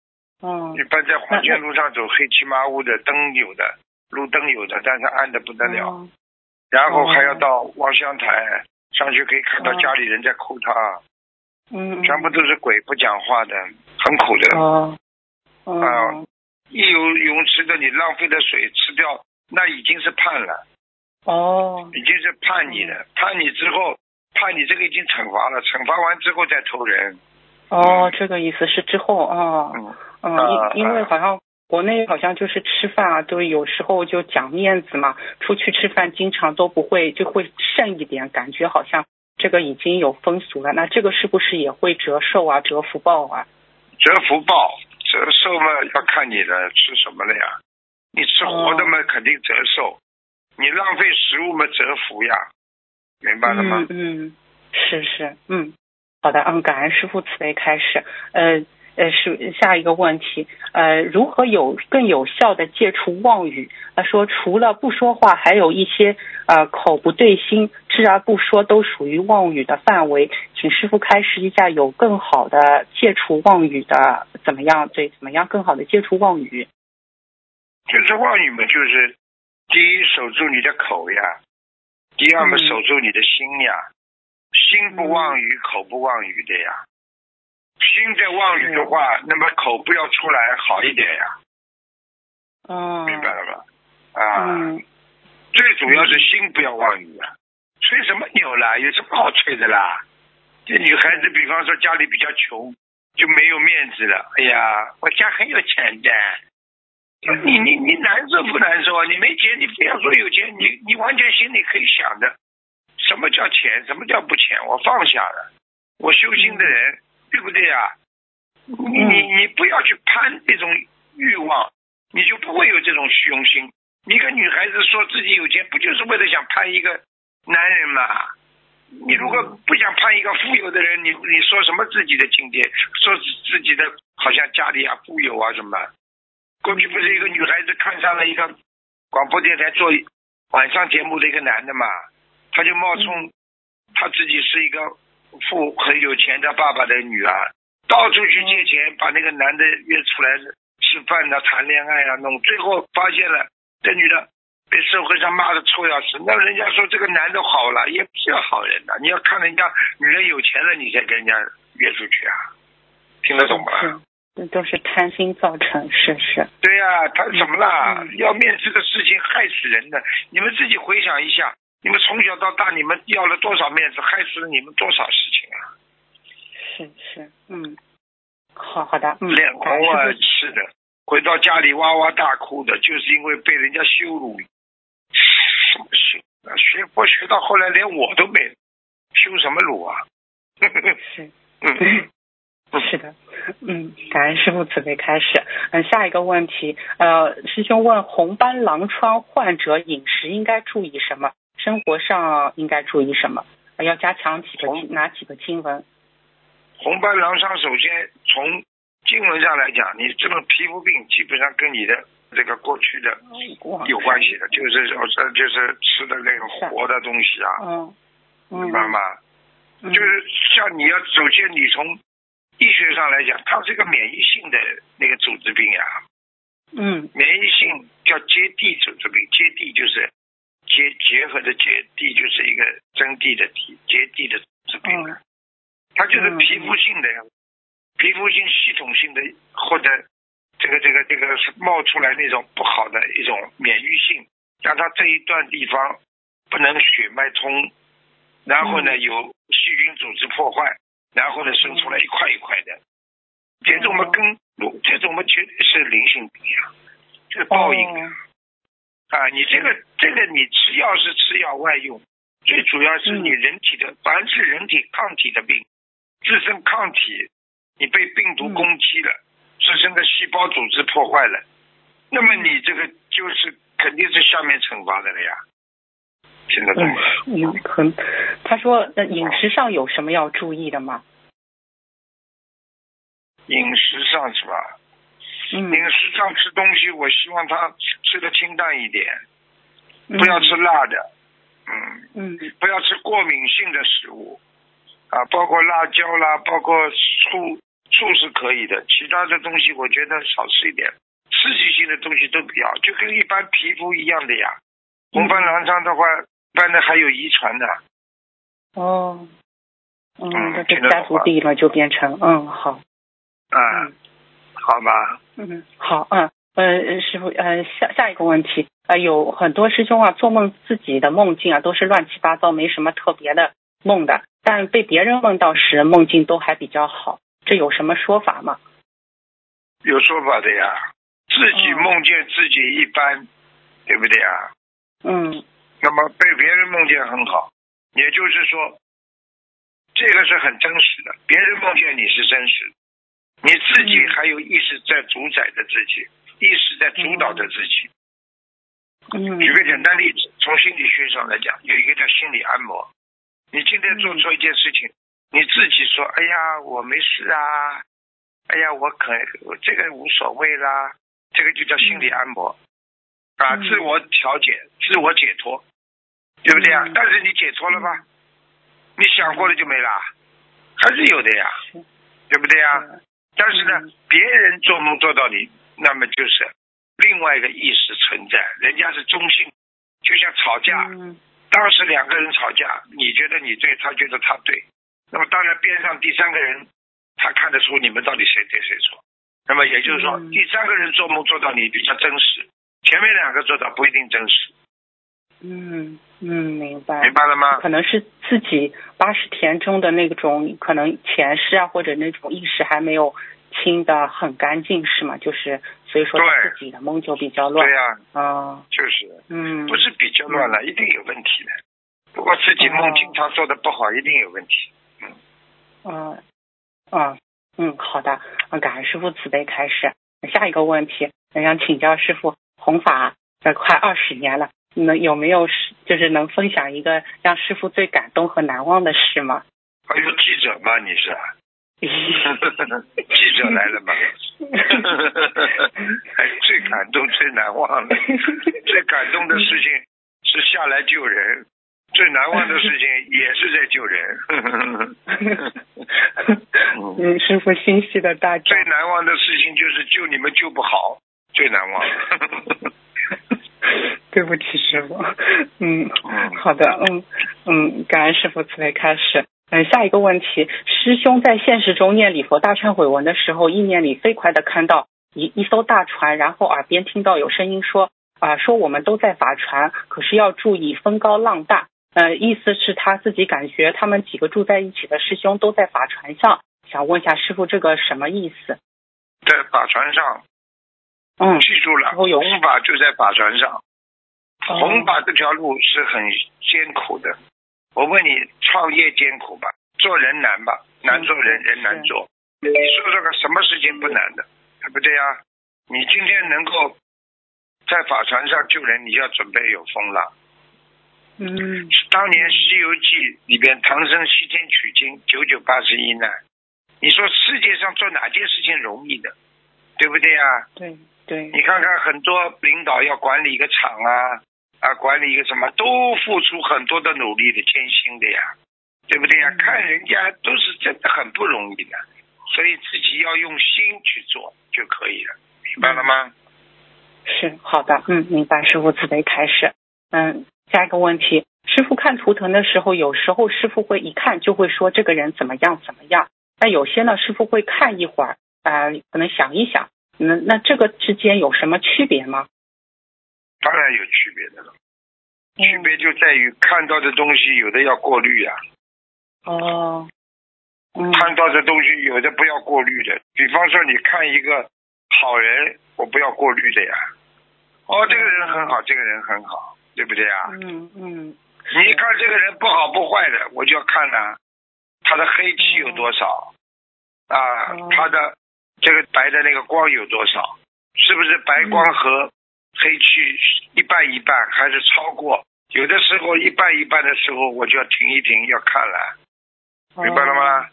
哦，一般在黄泉路上走黑漆麻乌的灯有的，路灯有的，但是暗的不得了。哦。然后还要到望乡台上去可以看到哦家里人在哭他，嗯，嗯全部都是鬼不讲话的，很苦的。哦，啊哦，一有泳池的你浪费的水吃掉，那已经是判了，哦，已经是判你了，判你之后，判你这个已经惩罚了，惩罚完之后再投人。哦，这个意思是之后啊，嗯，嗯，啊因因为啊。好像国内好像就是吃饭啊，都有时候就讲面子嘛，出去吃饭经常都不会就会剩一点，感觉好像这个已经有风俗了。那这个是不是也会折寿啊，折福报啊？折福报，折寿嘛要看你的吃什么了呀。你吃活的嘛，肯定折寿；你浪费食物嘛，折福呀。明白了吗？嗯嗯，是是，嗯，好的，嗯，感恩师傅慈悲开始。呃呃，是下一个问题，呃，如何有更有效的戒除妄语？他说，除了不说话，还有一些呃口不对心、知而不说，都属于妄语的范围。请师傅开示一下，有更好的戒除妄语的怎么样？对，怎么样更好的戒除妄语？就是妄语嘛，就是第一守住你的口呀，第二嘛嗯守住你的心呀，心不妄语，口不妄语的呀。心在妄语的话，那么口不要出来好一点呀，哦，明白了吧？啊，嗯最主要是心不要妄语啊，吹什么牛啦？有什么好吹的啦？这女孩子，比方说家里比较穷，就没有面子了。哎呀，我家很有钱的。你你你难受不难受啊？你没钱，你非要说有钱，你你完全心里可以想的，什么叫钱，什么叫不钱？我放下了，我修心的人，对不对啊？你你你不要去攀这种欲望，你就不会有这种虚荣心。你一个女孩子说自己有钱，不就是为了想攀一个男人吗？你如果不想攀一个富有的人，你你说什么自己的境界？说自己的好像家里啊富有啊什么？过去不是一个女孩子看上了一个广播电台做晚上节目的一个男的嘛，他就冒充他自己是一个富很有钱的爸爸的女儿，到处去借钱，把那个男的约出来吃饭呐、谈恋爱啊，弄，最后发现了这女的被社会上骂的臭要死。那人家说这个男的好了，也不是好人呐、你要看人家女人有钱了，你才跟人家约出去啊，听得懂吗？是，这都是贪心造成，是不是。对呀、他怎么啦？嗯要面子的事情害死人的。你们自己回想一下，你们从小到大，你们要了多少面子，害死了你们多少事情啊？是是，嗯，好好的，嗯，脸红啊是的，回到家里哇哇大哭的，就是因为被人家羞辱。什么羞？啊学佛学到后来，连我都没羞什么辱啊？是，嗯，是的，嗯，感恩师傅慈悲开始。嗯，下一个问题，呃，师兄问红斑狼疮患者饮食应该注意什么？生活上应该注意什么？呃要加强几个哪几个经文？红斑狼疮，首先从经文上来讲，你这个皮肤病基本上跟你的这个过去的有关系的，就是就是吃的那个活的东西啊，嗯嗯，明白吗？嗯就是像你要首先你从医学上来讲，它是一个免疫性的那个组织病呀、嗯免疫性叫接地组织病，接地就是结结合的结，缔就是一个真地的缔，结缔的治病啊，它就是皮肤性的呀，皮肤性系统性的或者这个这个这个是冒出来那种不好的一种免疫性，让它这一段地方不能血脉通，然后呢嗯。有细菌组织破坏，然后呢生出来一块一块的，这种嘛跟这种嘛绝对是灵性病呀，这是报应啊。哦啊，你这个这个你吃药是吃药外用，最主要是你嗯人体的，凡是人体抗体的病，自身抗体，你被病毒嗯攻击了，自身的细胞组织破坏了，那么你这个就是肯定是下面惩罚的了呀，听得懂吗？嗯，很。他说，那，饮食上有什么要注意的吗？饮食上是吧？嗯，饮食上吃东西，我希望他吃的清淡一点，嗯。不要吃辣的，嗯。嗯。不要吃过敏性的食物啊，包括辣椒啦，包括醋，醋是可以的，其他的东西我觉得少吃一点，刺激性的东西都不要，就跟一般皮肤一样的呀。红斑狼疮的话，一般的还有遗传的。哦，嗯，嗯那这家族病了就变成嗯好，啊，嗯好吧，嗯好嗯呃师傅呃下下一个问题呃有很多师兄啊做梦自己的梦境啊都是乱七八糟没什么特别的梦的，但被别人梦到时梦境都还比较好，这有什么说法吗？有说法的呀。自己嗯梦见自己一般，对不对啊？嗯那么被别人梦见很好，也就是说，这个是很真实的。别人梦见你是真实的，你自己嗯还有意识在主宰着自己，意识在主导着自己。嗯举个简单例子，从心理学上来讲，有一个叫心理按摩。你今天做错一件事情，你自己说：“哎呀，我没事啊，哎呀，我可我这个无所谓啦。”这个就叫心理按摩啊，嗯自我调节、自我解脱，对不对啊嗯？但是你解脱了吧？你想过了就没啦，还是有的呀，对不对呀？是但是呢嗯，别人做梦做到你，那么就是另外一个意识存在，人家是中性，就像吵架，嗯。当时两个人吵架，你觉得你对，他觉得他对，那么当然边上第三个人，他看得出你们到底谁对谁错，那么也就是说，嗯。第三个人做梦做到你比较真实，前面两个做到不一定真实，嗯嗯明白。明白了吗？可能是自己八十田中的那种，可能前世啊或者那种意识还没有清的很干净，是吗？就是所以说自己的梦就比较乱。对。呀、啊，就是嗯，不是比较乱了，一定有问题的。如果自己梦经常做的不好，一定有问题。嗯。嗯嗯，好的，嗯感恩师傅慈悲开始。下一个问题，我想请教师傅，弘法呃快二十年了，能有没有是就是能分享一个让师傅最感动和难忘的事吗？还有记者吗？你是？记者来了吗？哎 最感动、最难忘的，最感动的事情是下来救人，最难忘的事情也是在救人。嗯，师傅心系的大家最。难忘的事情就是救你们救不好，最难忘。对不起，师傅。嗯，嗯好的，嗯嗯，感恩师傅慈悲开始。嗯，下一个问题，师兄在现实中念礼佛大忏悔文的时候，意念里飞快的看到一一艘大船，然后耳边听到有声音说啊、说我们都在法船，可是要注意风高浪大。呃，意思是他自己感觉他们几个住在一起的师兄都在法船上，想问一下师傅这个什么意思？在法船上，嗯，记住了，弘法就在法船上。哦弘法这条路是很艰苦的。我问你，创业艰苦吧？做人难吧？难做人，嗯人难做。你说说个什么事情不难的，对不对呀？你今天能够在法船上救人，你要准备有风浪。嗯当年《西游记》里边，唐僧西天取经，九九八十一难。你说世界上做哪件事情容易的，对不对呀？对对，你看看很多领导要管理一个厂啊啊，管理一个什么，都付出很多的努力的艰辛的呀，对不对呀？嗯看人家都是真的很不容易的，所以自己要用心去做就可以了，明白了吗？是好的，嗯，明白。师傅慈悲开始。嗯，下一个问题，师傅看图腾的时候，有时候师傅会一看就会说这个人怎么样怎么样，但有些呢，师傅会看一会儿，啊、可能想一想，那那这个之间有什么区别吗？当然有区别的了，嗯区别就在于看到的东西有的要过滤呀、哦，嗯看到的东西有的不要过滤的。比方说，你看一个好人，我不要过滤的呀。哦，这个人很好，这个人很好，对不对啊？嗯嗯，你一看这个人不好不坏的，我就要看呢、他的黑气有多少啊哦？他的这个白的那个光有多少？是不是白光和黑区一半一半，还是超过？有的时候一半一半的时候，我就要停一停，要看了，明白了吗？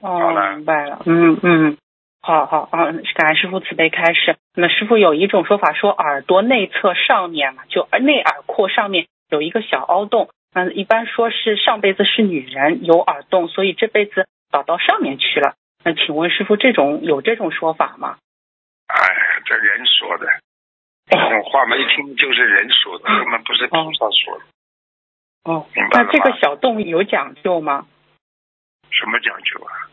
哦，好了明白了。嗯嗯，好好嗯，感恩师傅慈悲开示。那师傅有一种说法说，耳朵内侧上面嘛，就内耳廓上面有一个小凹洞。嗯，一般说是上辈子是女人有耳洞，所以这辈子倒到上面去了。那请问师傅，这种有这种说法吗？哎，这人说的，这种话嘛，一听就是人说的，根本不是菩萨说的。哦，明白那这个小洞有讲究吗？什么讲究啊？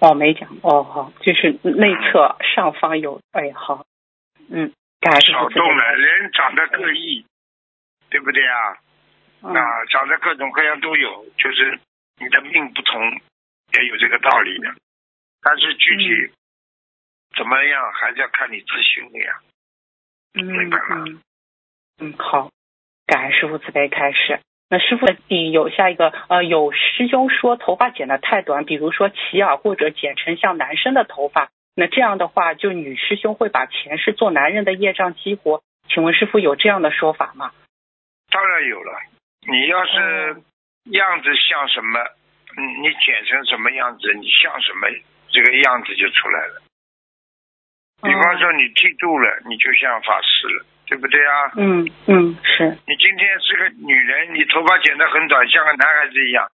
哦，没讲。哦，好，就是内侧上方有。哎，好，嗯，感恩师傅慈悲少动了，人长得各异，对不对啊？嗯啊，长得各种各样都有，就是你的命不同，也有这个道理的。但是具体怎么样，还是要看你自修的呀。嗯明白吗嗯嗯，好，感恩师傅慈悲开示。那师傅你有下一个呃，有师兄说头发剪得太短，比如说齐耳或者剪成像男生的头发，那这样的话，就女师兄会把前世做男人的业障激活。请问师傅有这样的说法吗？当然有了，你要是嗯样子像什么，嗯，你剪成什么样子，你像什么，这个样子就出来了。比方说你剃度了，你就像法师了，对不对啊？嗯嗯是你今天是个女人，你头发剪得很短，像个男孩子一样，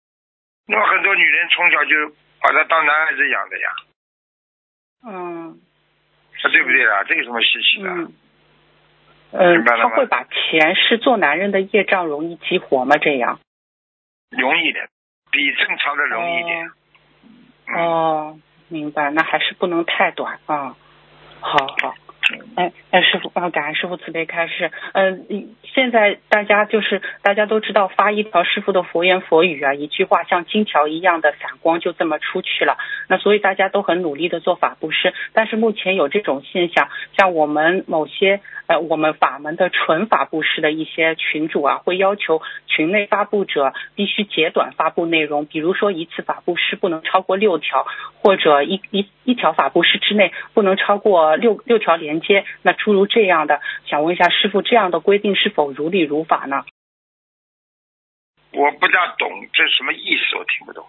那么很多女人从小就把她当男孩子养的呀，嗯啊对不对啊？这有什么稀奇的？嗯他会把前世做男人的业障容易激活吗？这样？容易的，比正常的容易一点。嗯，哦，明白，那还是不能太短啊。好好，哎哎，师傅啊，感恩师傅慈悲开示。嗯、现在大家就是大家都知道发一条师傅的佛言佛语啊，一句话像金条一样的闪光就这么出去了。那所以大家都很努力的做法布施，但是目前有这种现象，像我们某些呃我们法门的纯法布施的一些群主啊，会要求群内发布者必须截短发布内容，比如说一次法布施不能超过六条，或者一一一条法布施之内不能超过六六条连接，那诸如这样的，想问一下师傅，这样的规定是否如理如法呢？我不大懂这什么意思，我听不懂。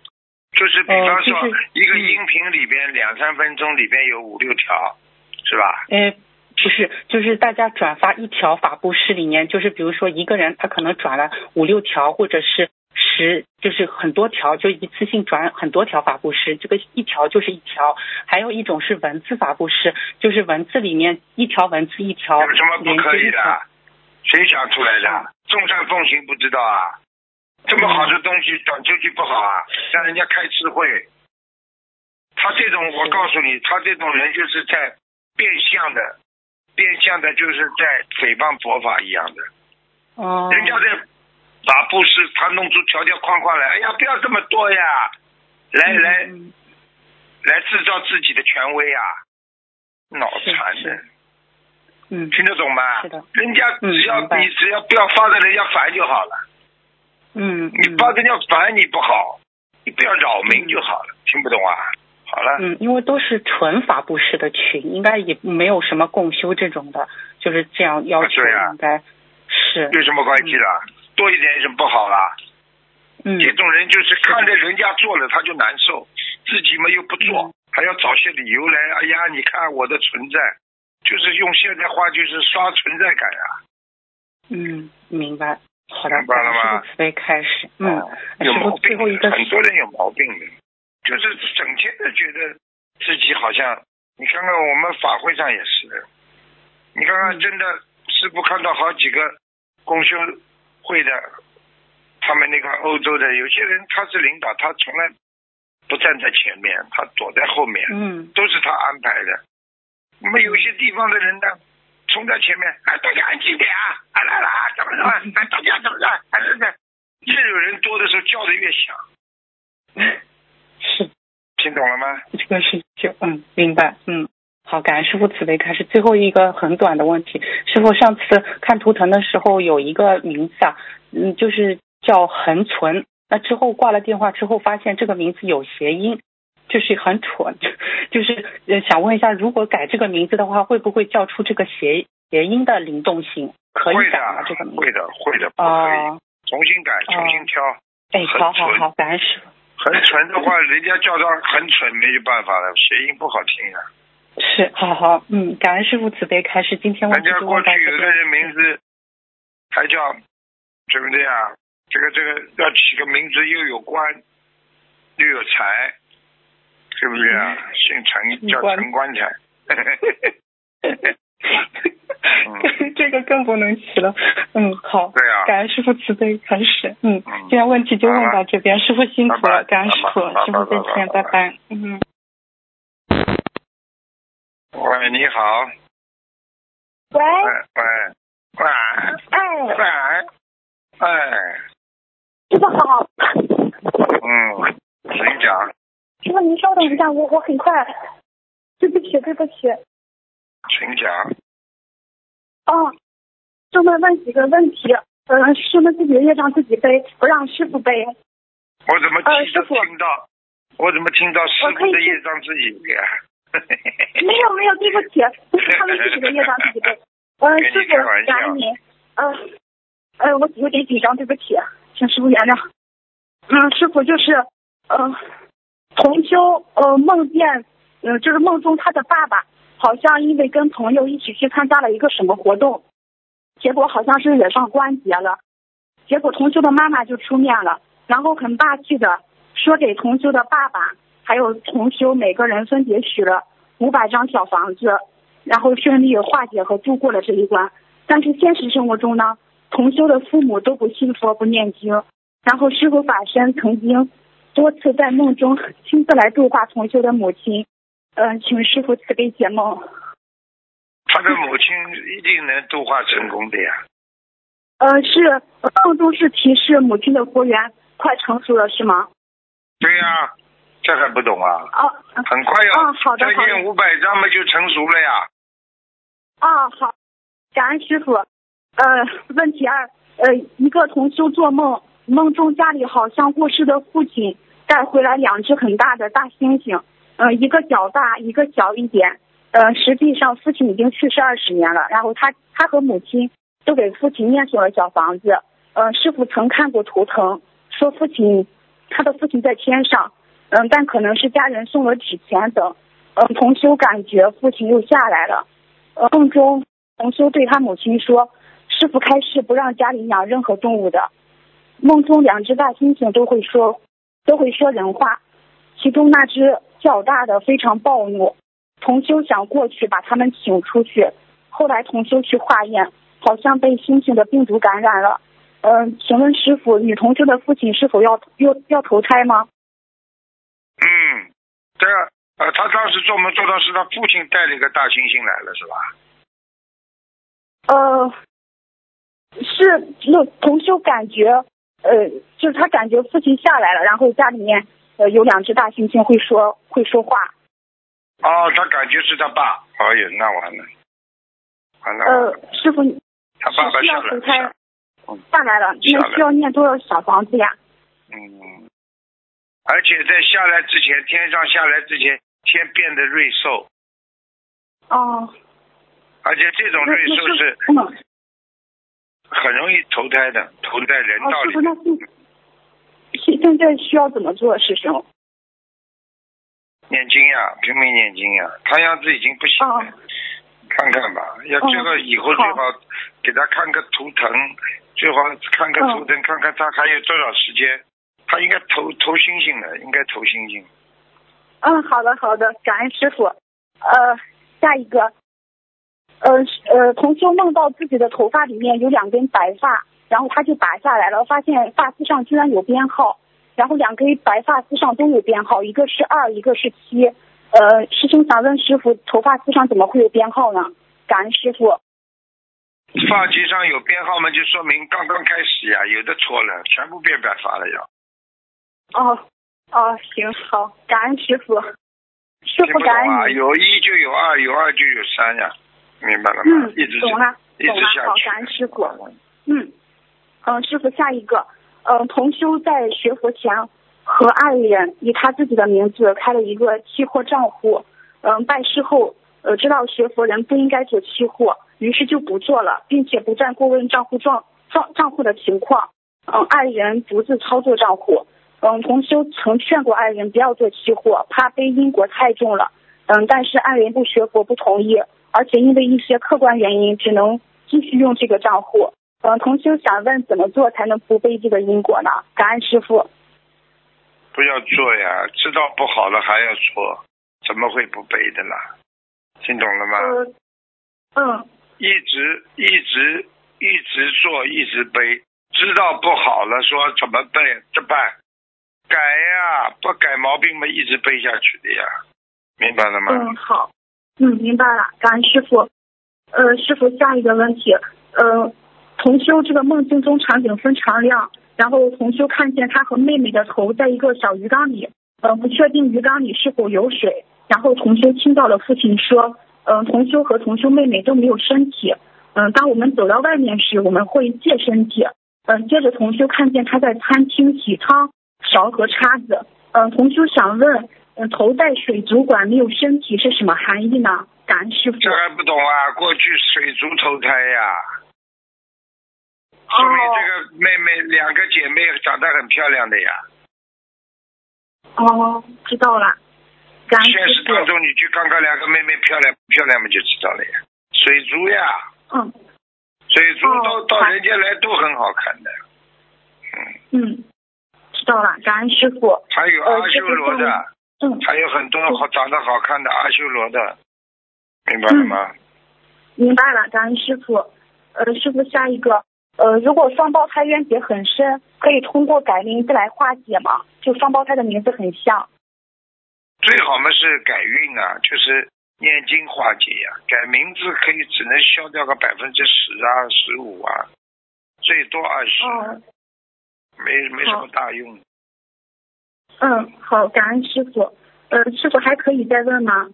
就是比方说，一个嗯音频里边两三分钟里边有五六条，是吧？呃，不是，就是大家转发一条法布施里面，就是比如说一个人他可能转了五六条，或者是十，就是很多条，就一次性转很多条法布施，这个一条就是一条。还有一种是文字法布施，就是文字里面一条文字一条有什么不可以。的？谁想出来的？众善奉行不知道啊？这么好的东西转出去不好啊？让人家开智慧。他这种，我告诉你，他这种人就是在变相的，变相的就是在诽谤佛法一样的。哦，人家在法布施，他弄出条条框框来，哎呀，不要这么多呀，来来嗯。来制造自己的权威啊，脑残的嗯。听得懂吗？是的？人家只要嗯你只要不要发的人家烦就好了，嗯你发人家烦你不好，你不要扰民就好了，听不懂啊？好了，嗯，因为都是纯法布施的群，应该也没有什么共修这种的，就是这样要求应该是。有什么关系啦？多一点有什么不好啦？嗯这种人就是看着人家做了他就难受，自己嘛又不做嗯，还要找些理由来。哎呀，你看我的存在，就是用现在话就是刷存在感啊。嗯，明白。好的，明白了吗感恩师傅慈悲开始。嗯，哦有毛病的，最后一个很多人有毛病的，就是整天的觉得自己好像，你看看我们法会上也是的，你看看嗯真的师傅看到好几个公修会的，他们那个欧洲的有些人他是领导，他从来不站在前面，他躲在后面，嗯都是他安排的。那么有些地方的人呢，冲在前面，哎，大家安静点啊，啊来了啊，怎么怎么，哎，大家怎么着，哎，这个越有人多的时候叫的越响，是听懂了吗？这个是就嗯明白嗯。好，感恩师傅慈悲开始。最后一个很短的问题，师傅上次看图腾的时候有一个名字啊，嗯，就是叫恒存。那之后挂了电话之后，发现这个名字有谐音，就是很蠢，就是呃想问一下，如果改这个名字的话，会不会叫出这个谐谐音的灵动性？可以改吗？的这个名，字？会的，会的，不可以，哦，重新改，重新挑。哎，好好好，感恩师傅。恒存的话，人家叫他恒存，没有办法了，谐音不好听啊。是，好好，嗯，感恩师傅慈悲开示。今天问题人家过就问到这去有的人。名字还叫对不对啊？这个这个要起个名字又有官又有财，对不对啊？姓陈叫官陈官财。这个更不能起了。嗯，好。对啊。感恩师傅慈悲开始。嗯。嗯今天问题就问到这边，师傅辛苦了，感恩师傅师傅再见，拜拜。嗯。喂，你好。喂，喂喂喂哎，喂哎，师傅好，嗯，请讲，师傅您稍等一下，我我很快。对不起，对不起。请讲。哦，正在问几个问题，呃，师傅自己的业障自己背，不让师傅背。我怎么听到呃师傅听到？我怎么听到师傅的业障自己背啊？没有没有，对不起，是他们自己的业障自己背。呃，师傅感恩您。呃，呃，我有点紧张，对不起，请师傅原谅。嗯，师傅就是，呃，同修呃梦见，呃就是梦中他的爸爸好像因为跟朋友一起去参加了一个什么活动，结果好像是惹上关节了，结果同修的妈妈就出面了，然后很霸气的说给同修的爸爸还有同修每个人分别许了五百张小房子，然后顺利化解和度过了这一关。但是现实生活中呢，同修的父母都不信佛不念经，然后师傅法身曾经多次在梦中亲自来度化同修的母亲，嗯、请师傅慈悲解梦。他的母亲一定能度化成功的呀。呃，是梦中是提示母亲的佛缘快成熟了，是吗？对呀、这还不懂啊？哦很快要、啊，好的再念五百张嘛就成熟了呀。啊，好，感恩师傅。呃，问题二，呃，一个同修做梦，梦中家里好像过世的父亲带回来两只很大的大猩猩，呃，一个较大，一个小一点。呃，实际上父亲已经去世二十年了，然后他他和母亲都给父亲念诵了小房子。呃，师傅曾看过图腾，说父亲他的父亲在天上，嗯、但可能是家人送了纸钱等。嗯、同修感觉父亲又下来了。呃梦中，同修对他母亲说：“师傅开示不让家里养任何动物的。”梦中两只大猩猩都会说，都会说人话，其中那只较大的非常暴怒。同修想过去把他们请出去，后来同修去化验，好像被猩猩的病毒感染了。嗯、请问师傅，女同修的父亲是否要要要投胎吗？嗯，这个呃，他当时做梦做到是他父亲带了一个大猩猩来了，是吧？呃，是那同修感觉，呃，就是他感觉父亲下来了，然后家里面呃有两只大猩猩会说会说话，哦，他感觉是他爸。哎呀，那完了，完了，呃，师傅他爸爸需下来了。下来了，那需要念多少小房子呀？嗯，而且在下来之前，天上下来之前，先变得瑞兽，哦，而且这种那瑞兽是很容易投胎的，投在人道哦，师傅，里面。那现在需要怎么做，师兄？念经呀，拼命念经呀，看样子已经不行了。哦看看吧，要这个以后最好给他看个图腾，最好看个图腾，看看他还有多少时间。他应该投投星星的，应该投星星。嗯，好的好的，感恩师傅。呃，下一个，呃呃，同修梦到自己的头发里面有两根白发，然后他就拔下来了，发现发丝上居然有编号，然后两根白发丝上都有编号，一个是二，一个是七。呃，师兄想问师傅，头发丝上怎么会有编号呢？感恩师傅。发髻上有编号嘛，就说明刚刚开始呀，有的错了，全部变白发了要。哦哦，行好，感恩师傅。师傅感？恩。有一就有二，有二就有三呀，明白了吗？嗯一直，懂了，一直懂了，好，感恩师傅。嗯，嗯，师傅，下一个，嗯，同修在学佛前和爱人以他自己的名字开了一个期货账户，嗯，拜师后，呃，知道学佛人不应该做期货，于是就不做了，并且不再过问账户状账账户的情况，嗯，爱人独自操作账户，嗯，同修曾劝过爱人不要做期货，怕背因果太重了，嗯，但是爱人不学佛不同意，而且因为一些客观原因，只能继续用这个账户。嗯，同修想问怎么做才能不背这个因果呢？感恩师傅。不要做呀，知道不好了还要做，怎么会不背的呢？听懂了吗？嗯，嗯一直一直一直做，一直背，知道不好了，说怎么办？怎么办？改呀，不改毛病嘛，一直背下去的呀，明白了吗？嗯，好，嗯，明白了，感恩师傅。呃，师傅，下一个问题，呃，同修这个梦境中场景非常亮，然后同修看见他和妹妹的头在一个小鱼缸里，呃，不确定鱼缸里是否有水，然后同修听到了父亲说，嗯、同修和同修妹妹都没有身体，嗯、当我们走到外面时，我们会借身体，嗯、接着同修看见他在餐厅洗汤勺和叉子，嗯、同修想问，嗯、头戴水族馆没有身体是什么含义呢？感恩师傅。这还不懂啊？过去水族投胎呀，说明这个妹妹两个姐妹长得很漂亮的呀。哦，知道了，感恩现实。当中，你去看看两个妹妹漂亮不漂亮嘛，就知道了呀。水族呀，嗯水族哦到人间来都很好看的。嗯，知道了，感恩师傅。还有呃阿修罗的，嗯，还有很多好长得好看的阿修罗的，明白了吗？明白了，感恩师傅。呃，师傅，下一个，呃，如果双胞胎冤结很深，可以通过改名字来化解吗？就双胞胎的名字很像。最好嘛是改运啊，就是念经化解呀、改名字可以只能消掉个百分之十啊、十五啊，最多二十、哦，没没什么大用。嗯，好，感恩师傅。呃，师傅还可以再问吗？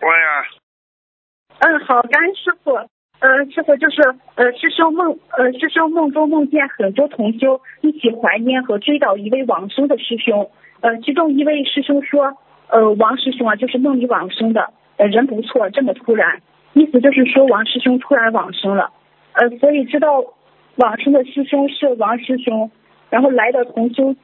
问呀、嗯，好，感恩师傅。呃，师傅就是呃，师兄梦呃，师兄梦中梦见很多同修一起怀念和追悼一位往生的师兄。呃，其中一位师兄说，呃，王师兄啊，就是梦里往生的，呃，人不错，这么突然，意思就是说王师兄突然往生了。呃，所以知道往生的师兄是王师兄，然后来的同修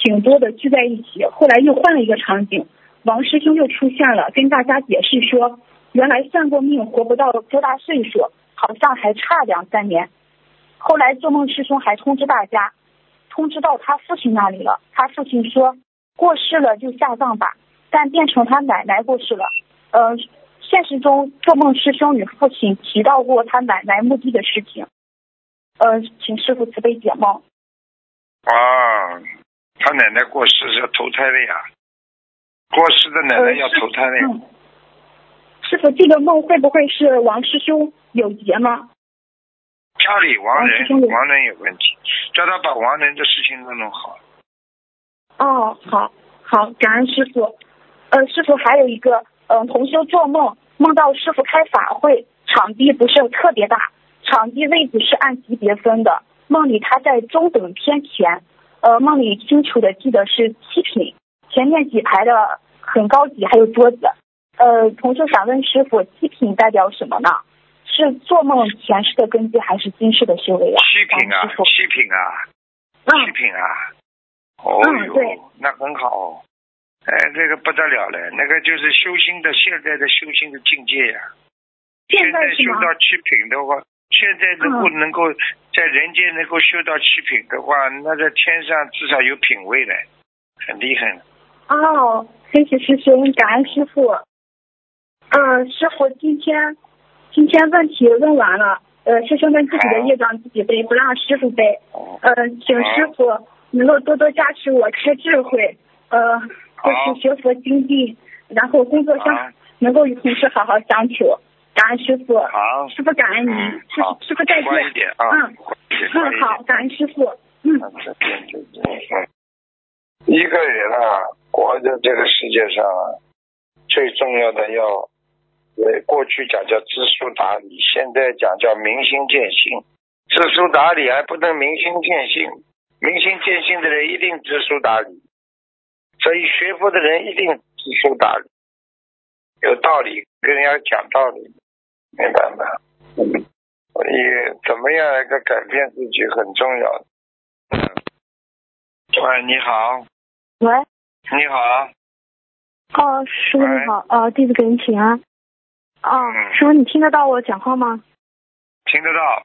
挺多的聚在一起，后来又换了一个场景，王师兄又出现了，跟大家解释说，原来算过命活不到多大岁数，好像还差两三年。后来做梦师兄还通知大家，通知到他父亲那里了。他父亲说过世了就下葬吧，但变成他奶奶过世了。呃，现实中做梦师兄与父亲提到过他奶奶墓地的事情。呃，请师傅慈悲解梦。啊，他奶奶过世是要投胎的呀，过世的奶奶要投胎的呀。嗯，师傅，这个梦会不会是王师兄有劫吗？家里亡人亡人有问题，叫他把亡人的事情都弄好。哦，好，好，感恩师傅。呃，师傅还有一个，嗯、同修做梦梦到师傅开法会，场地不是特别大，场地位置是按级别分的。梦里他在中等偏前，呃，梦里清楚的记得是七品，前面几排的很高级，还有桌子。呃，同事想问师傅，七品代表什么呢？是做梦前世的根基，还是今世的修为呀？七品啊七品啊，嗯七品啊，哦哟嗯，那很好，哎，这个不得了了，那个就是修心的现在的修心的境界呀、现在？修到七品的话，现在能够、嗯能够在人间能够修到七品的话，那在天上至少有品位了，很厉害了。哦，谢谢师兄，感恩师傅。嗯，师傅，今天今天问题问完了，呃，师兄们自己的业障自己背，不让师傅背。哦，呃，请师傅能够多多加持我开智慧，呃，好就是学佛精进，然后工作上能够与同事好好相处。感恩师傅，好，师傅感恩您嗯，师好傅师傅再见。一点啊，嗯嗯，好，感恩师傅。嗯，再见，再见。一个人啊，活在这个世界上啊，最重要的要，呃，过去讲叫知书达理，现在讲叫明心见性。知书达理还不能明心见性，明心见性的人一定知书达理，所以学佛的人一定知书达理，有道理，跟人家讲道理，明白吗？嗯，所以怎么样一个改变自己很重要。嗯，喂，你好，喂，你好，哦，师傅你好，呃，弟子给您请安。哦嗯，师傅你听得到我讲话吗？听得到，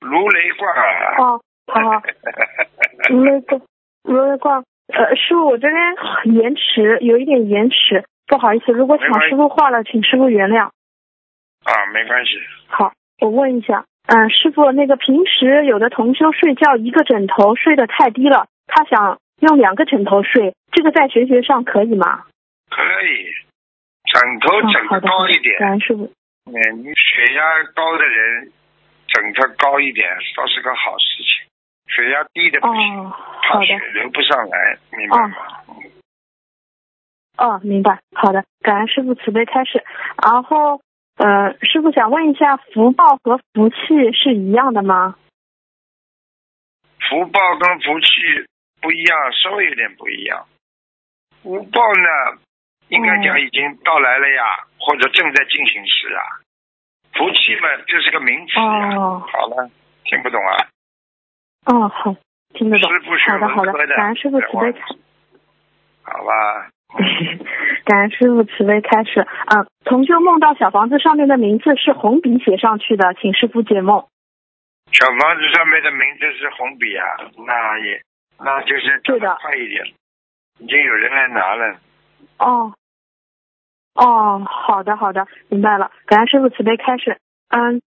如雷贯耳。哦，好好，如雷贯，如雷贯。呃，师傅我这边延迟，有一点延迟，不好意思，如果抢师傅话了，请师傅原谅。啊，没关系。好，我问一下，嗯，师傅，那个平时有的同修睡觉一个枕头睡得太低了，他想用两个枕头睡，这个在学学上可以吗？可以，枕头嗯，枕高一点。感恩师傅。嗯，你血压高的人，枕头高一点倒是个好事情。血压低的不行，哦，怕好的，血流不上来，明白吗？哦，明白，好的，感恩师傅慈悲开示。然后，呃，师傅想问一下，福报和福气是一样的吗？福报跟福气不一样，稍微有点不一样。福报呢，应该讲已经到来了呀，或者正在进行时啊。福气嘛，就是个名词呀。哦好了，听不懂啊？哦，好，听得懂。师傅学好的，好的文科，的，师傅慈悲，好吧？感恩师傅慈悲开始。嗯，同修梦到小房子上面的名字是红笔写上去的，请师傅解梦。小房子上面的名字是红笔啊，那也那就是对的快一点，已经有人来拿了。哦，哦，好的好的，明白了。感恩师傅慈悲开始。嗯，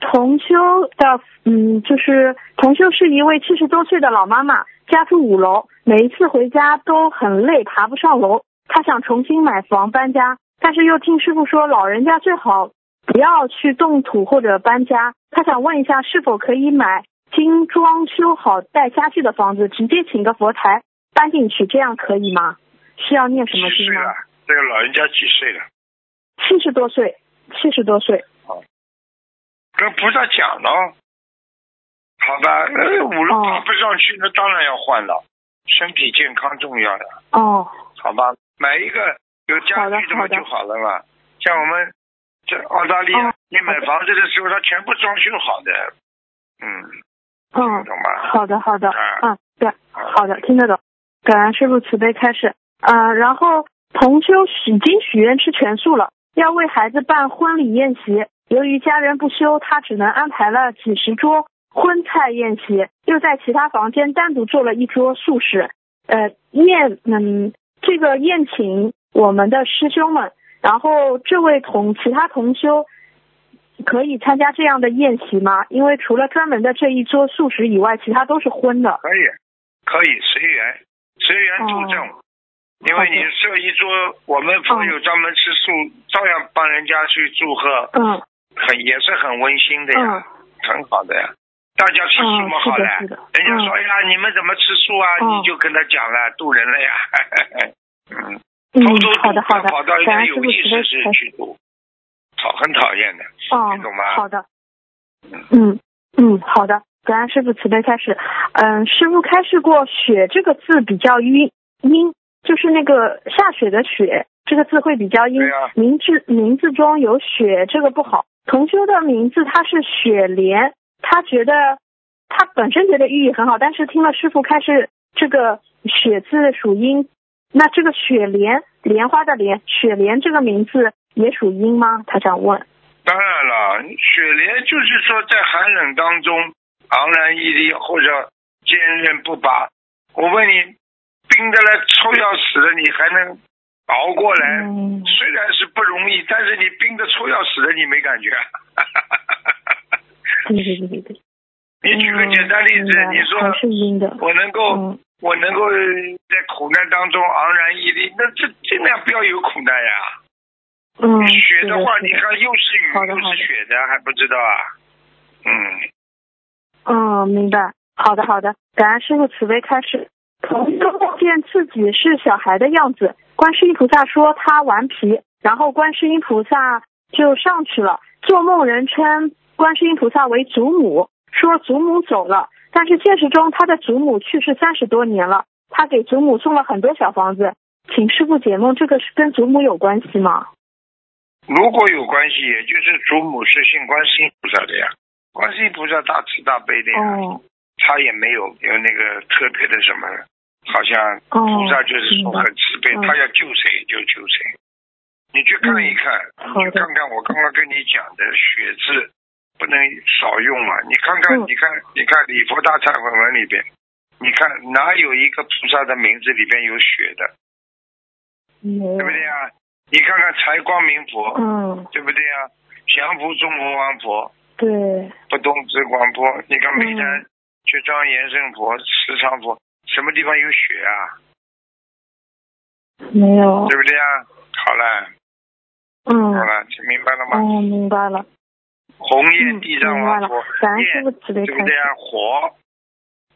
同修的，嗯，就是同修是一位七十多岁的老妈妈，家住五楼，每一次回家都很累，爬不上楼。他想重新买房搬家，但是又听师傅说老人家最好不要去动土或者搬家。他想问一下，是否可以买精装修好带家具的房子，直接请个佛台搬进去，这样可以吗？需要念什么经吗？这个老人家几岁了？七十多岁，七十多岁。跟菩萨讲了，好吧？呃，五楼哦爬不上去，那当然要换了，身体健康重要的，哦，好吧？买一个有家具的嘛就好了嘛。像我们这澳大利亚哦，你买房子的时候，它全部装修好的，嗯，嗯，懂吧？好的好的，啊嗯，对，好的，听得懂。感恩师傅慈悲开示。呃，然后同修已经许愿吃全素了，要为孩子办婚礼宴席。由于家人不休，他只能安排了几十桌荤菜宴席，又在其他房间单独做了一桌素食。呃，宴，嗯，这个宴请我们的师兄们，然后这位同其他同修可以参加这样的宴席吗？因为除了专门的这一桌素食以外，其他都是荤的。可以，可以随缘，随缘助正。哦因为你这一桌，我们朋友专门吃素，照样帮人家去祝贺，嗯很也是很温馨的呀，嗯很好的呀。大家吃素嘛嗯好了，人家说、嗯哎呀，你们怎么吃素啊？嗯你就跟他讲了，渡人了呀。嗯，嗯偷偷，渡好的好的跑到，人家感恩师傅有意识慈悲开是去渡，讨很讨厌的，哦你懂吗？好的，嗯嗯，好的，感恩师傅慈悲开始。嗯，师傅开示过“雪”这个字比较阴阴，就是那个下雪的“雪”这个字会比较阴。名字名字中有“雪”这个不好。同修的名字他是雪莲，他觉得他本身觉得寓意很好，但是听了师傅开始这个“雪”字属阴，那这个雪莲莲花的莲雪莲这个名字也属阴吗？他想问。当然了，雪莲就是说在寒冷当中昂然屹立或者坚韧不拔。我问你，冰的来臭要死的，你还能熬过来？嗯虽然是不容易，但是你冰的臭要死的，你没感觉。对对对对对。你举个简单例子，嗯你说是阴的。我能够，嗯我能够在苦难当中昂然屹立，那这尽量不要有苦难呀。嗯，雪的话，你看又是雨又是雪的，还不知道啊？嗯。嗯，明白。好的好的，感恩师傅慈悲开示。见自己是小孩的样子，观世音菩萨说他顽皮，然后观世音菩萨就上去了。做梦人称观世音菩萨为祖母，说祖母走了，但是现实中他的祖母去世三十多年了，他给祖母送了很多小房子。请师傅解梦，这个是跟祖母有关系吗？如果有关系，也就是祖母是信观世音菩萨的呀。观世音菩萨大慈大悲的呀，哦他也没有有那个特别的什么，好像哦，菩萨就是说很慈悲，嗯他要救谁就救谁。你去看一看，嗯你去看看我刚刚跟你讲的血字，不能少用啊。你看看，嗯你看，你看《礼佛大忏悔文》里边，你看哪有一个菩萨的名字里边有血的，对不对啊？你看看财光明佛，嗯对不对啊？降伏中国王佛，对，不动之广佛。你看每天嗯去装延圣佛、时常佛，什么地方有血啊？没有，对不对啊？好了，嗯，好了，听明白了吗？嗯，明白了，红嗯，叶地藏王佛，，感恩师叶傅慈悲。对？火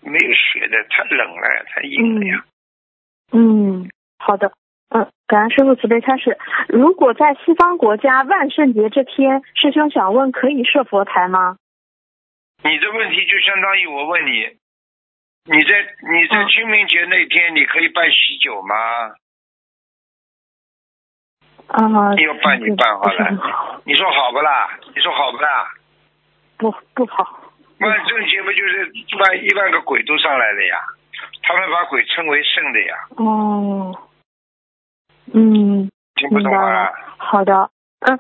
没有血的，太冷了，太硬了呀。嗯，好的。嗯，感恩师傅慈悲开示。如果在西方国家万圣节这天，师兄想问，可以设佛台吗？你的问题就相当于我问你，你在你在嗯清明节那天，你可以办喜酒吗？啊、你要办你办好了，你说好不啦？你说好不啦？不不好。万圣节不就是万一万个鬼都上来了呀？他们把鬼称为圣的呀，哦，嗯，听不懂啊？。好的，嗯，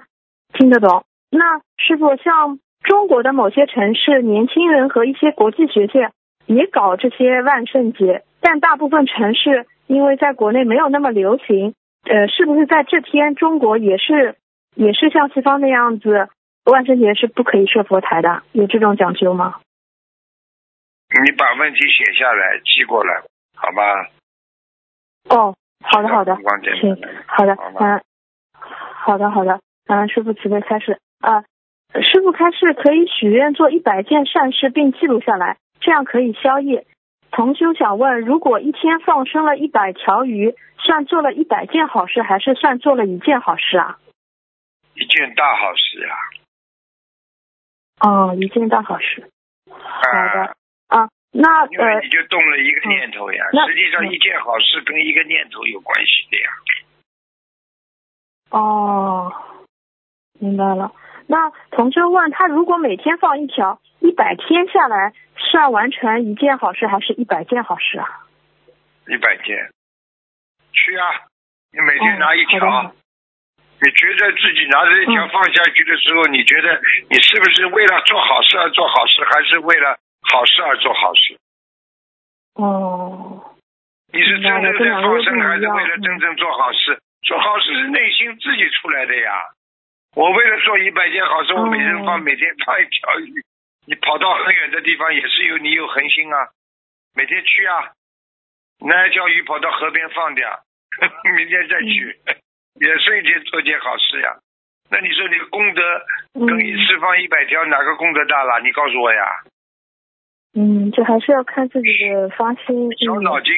听得懂。那师傅，像中国的某些城市，年轻人和一些国际学界也搞这些万圣节，但大部分城市因为在国内没有那么流行，呃，是不是在这天中国也是也是像西方那样子，万圣节是不可以设佛台的？有这种讲究吗？你把问题写下来寄过来，好吧？哦，好的好的行单，好的嗯，好的，好的，嗯，师傅慈悲开始啊，师傅开示可以许愿做一百件善事并记录下来，这样可以消业。同修想问，如果一天放生了一百条鱼，算做了一百件好事，还是算做了一件好事啊？一件大好事啊！哦，一件大好事。好的啊，啊，那因为呃你就动了一个念头呀。那实际上，嗯一件好事跟一个念头有关系的呀。哦，明白了。那同修问他，如果每天放一条，一百天下来，是要完成一件好事，还是一百件好事啊？一百件，去啊！你每天拿一条，哦你觉得自己拿着一条嗯放下去的时候，你觉得你是不是为了做好事而做好事，还是为了好事而做好事？哦，你是真正在明白了放生，还是为了真正做好事？做好事是内心自己出来的呀。我为了做一百件好事，我每天放，哦每天放一条鱼。你跑到很远的地方，也是有你有恒心啊，每天去啊。那条鱼跑到河边放掉，明天再去，也是一件做件好事呀。那你说你的功德跟一嗯次放一百条，哪个功德大了？你告诉我呀。嗯，这还是要看自己的发心。小脑筋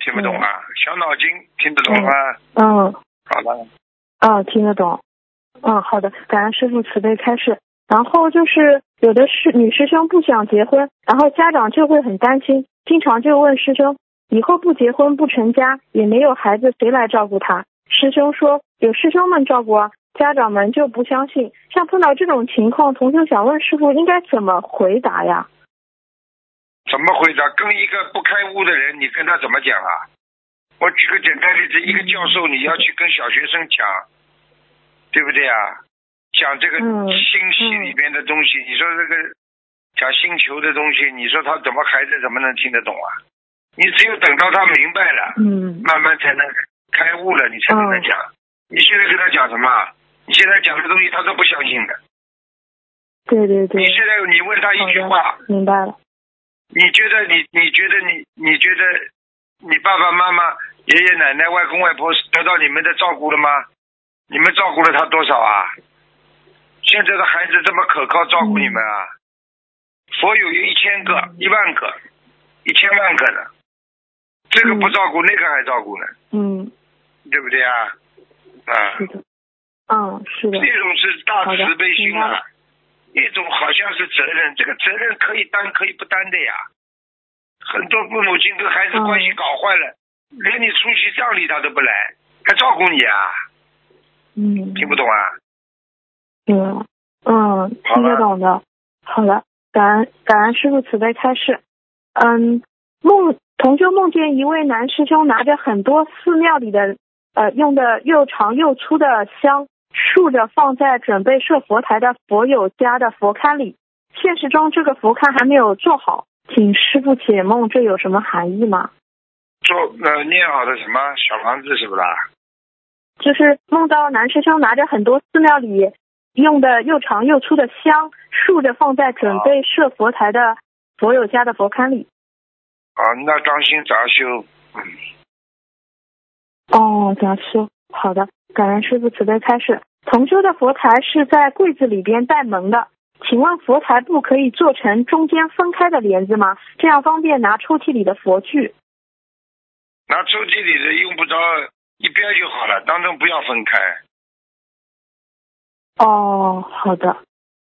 听不懂啊？小脑筋听得懂吗？嗯，好了。嗯，听得懂。嗯，好的，感恩师傅慈悲开示。然后就是有的是女师兄不想结婚，然后家长就会很担心，经常就问师兄，以后不结婚不成家，也没有孩子，谁来照顾他？师兄说有师兄们照顾啊，家长们就不相信。像碰到这种情况，同学想问师傅应该怎么回答呀？怎么回答？跟一个不开悟的人，你跟他怎么讲啊？我举个简单例子，一个教授你要去跟小学生讲，对不对啊？讲这个嗯星系里边的东西，你说这个讲星球的东西，你说他怎么孩子怎么能听得懂啊？你只有等到他明白了，嗯慢慢才能开悟了，你才跟他讲。你现在跟他讲什么？你现在讲的东西他都不相信的。对对对你，现在你问他一句话，明白了。你觉得你你觉得你你觉得你爸爸妈妈、爷爷奶奶、外公外婆得到你们的照顾了吗？你们照顾了他多少啊？现在的孩子这么可靠照顾你们啊？佛有一千个、一万个、一千万个呢，这个不照顾，那个还照顾呢，嗯，对不对啊？啊，是的。嗯，是的。这种是大的慈悲心啊一种好像是责任，这个责任可以担可以不担的呀。很多父母亲跟孩子关系嗯搞坏了，连你出席葬礼他都不来，还照顾你啊？嗯，听不懂啊？嗯嗯，听得懂的。好了，感恩感恩师傅慈悲开示。嗯，梦同修梦见一位男师兄拿着很多寺庙里的呃用的又长又粗的香，竖着放在准备设佛台的佛友家的佛龛里。现实中这个佛龛还没有做好，请师傅解梦，这有什么含义吗？做呃念好的什么小房子是不啦？就是梦到男师兄拿着很多寺庙里用的又长又粗的香，竖着放在准备设佛台的佛友家的佛龛里。啊，那当心杂修。嗯，哦，杂修，好的，感恩师傅慈悲开示。同修的佛台是在柜子里边带门的，请问佛台不可以做成中间分开的帘子吗？这样方便拿抽屉里的佛具。拿抽屉里的用不着一边就好了，当中不要分开。哦，好的，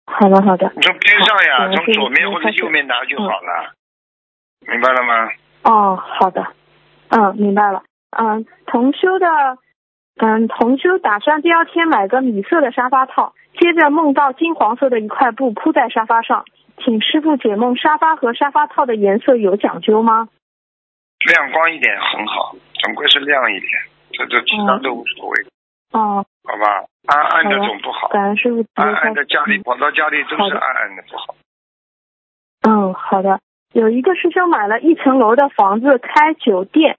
好的，好的。你从边上呀，从左面或者右面拿就好了，明白了吗？哦，好的，嗯，明白了。嗯，同修的，嗯，同修打算第二天买个米色的沙发套，接着梦到金黄色的一块布铺在沙发上，请师傅解梦，沙发和沙发套的颜色有讲究吗？亮光一点很好，总归是亮一点，这这其他都无所谓，哦，好吧？暗暗的总不好，感恩师傅暗暗的家里嗯跑到家里都是暗暗的不好。嗯，好的。有一个师兄买了一层楼的房子开酒店，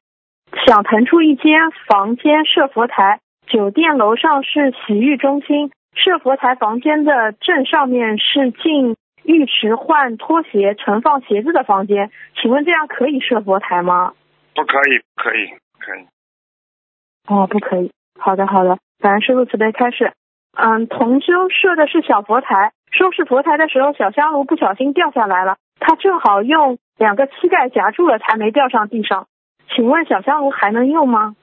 想腾出一间房间设佛台。酒店楼上是洗浴中心，设佛台房间的正上面是进浴池换拖鞋、存放鞋子的房间。请问这样可以设佛台吗？不可以，不可以，可以。哦，不可以。好的，好的。感恩师傅慈悲开示。嗯，同修设的是小佛台，收拾佛台的时候，小香炉不小心掉下来了，他正好用两个膝盖夹住了，才没掉上地上。请问小香炉还能用吗？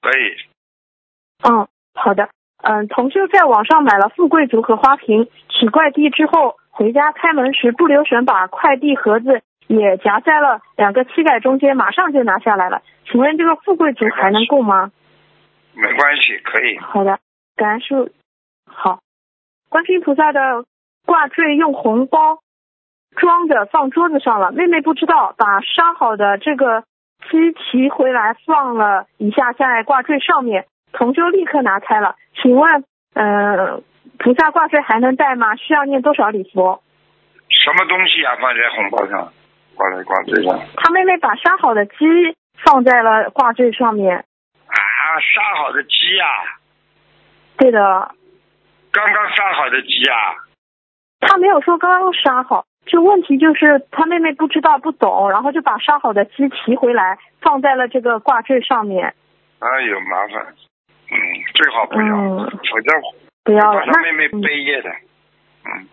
可以，嗯，好的。嗯，同修在网上买了富贵竹和花瓶，取快递之后回家开门时不留神把快递盒子也夹在了两个膝盖中间，马上就拿下来了。请问这个富贵竹还能够吗？没关系，可以。好的，感恩师傅。好，观世音菩萨的挂坠用红包装着放桌子上了，妹妹不知道，把杀好的这个鸡提回来放了一下在挂坠上面，同修立刻拿开了。请问，呃，菩萨挂坠还能戴吗？需要念多少礼佛？什么东西啊？放在红包上，挂在挂坠上。他妹妹把杀好的鸡放在了挂坠上面。啊，杀好的鸡呀、对的，刚刚杀好的鸡啊，他没有说刚刚杀好，这问题就是他妹妹不知道不懂，然后就把杀好的鸡提回来放在了这个挂坠上面。哎呦麻烦。嗯，最好不要，嗯否则不要了，他妹妹嗯背业的。嗯，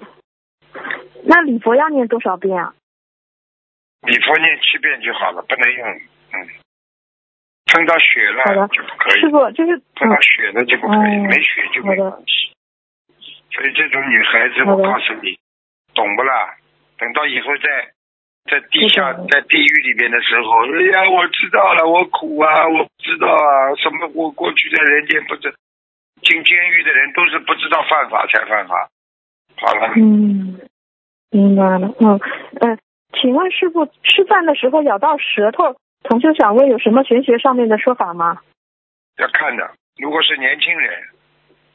那礼佛要念多少遍啊？礼佛念七遍就好了，不能用。嗯，碰到血了就不可以师，傅，就是碰到嗯血了就不可以，哦没血就没关系。所以这种女孩子，我告诉你，懂不啦？等到以后在在地下在地狱里面的时候，哎呀，我知道了，我苦啊，我知道啊，什么我过去在人间不知进监狱的人都是不知道犯法才犯法。好了，嗯，明白了。嗯呃，请问师傅，吃饭的时候咬到舌头，同修想问有什么玄学上面的说法吗？要看的。如果是年轻人，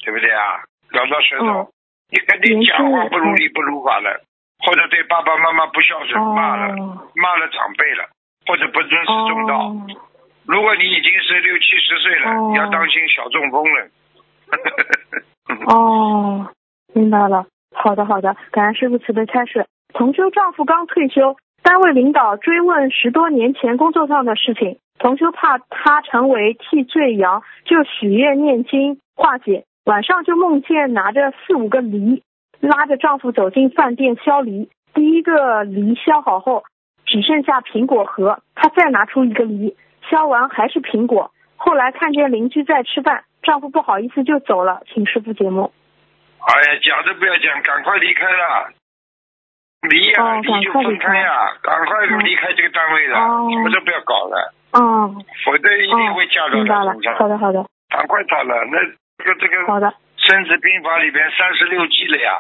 对不对啊？咬到舌头，嗯你跟你讲话不如理不如法了，或者对爸爸妈妈不孝顺，骂了哦骂了长辈了，或者不尊师重道。哦如果你已经是六七十岁了，要当心小中风了。哦，明白了。好的，好的，感恩师傅慈悲开示。同修丈夫刚退休，单位领导追问十多年前工作上的事情，同修怕他成为替罪羊，就许愿念经化解。晚上就梦见拿着四五个梨，拉着丈夫走进饭店削梨。第一个梨削好后，只剩下苹果核，她再拿出一个梨，削完还是苹果。后来看见邻居在吃饭，丈夫不好意思就走了，请师傅解梦。哎呀，讲都不要讲，赶快离开了。离呀、哦离就分开开呀、赶快嗯离开这个单位了，哦什么都不要搞了，哦，否则一定会嫁到明白了他身。上。好的，好的，赶快逃了，那这个这个好的。《孙子兵法》里边三十六计了呀。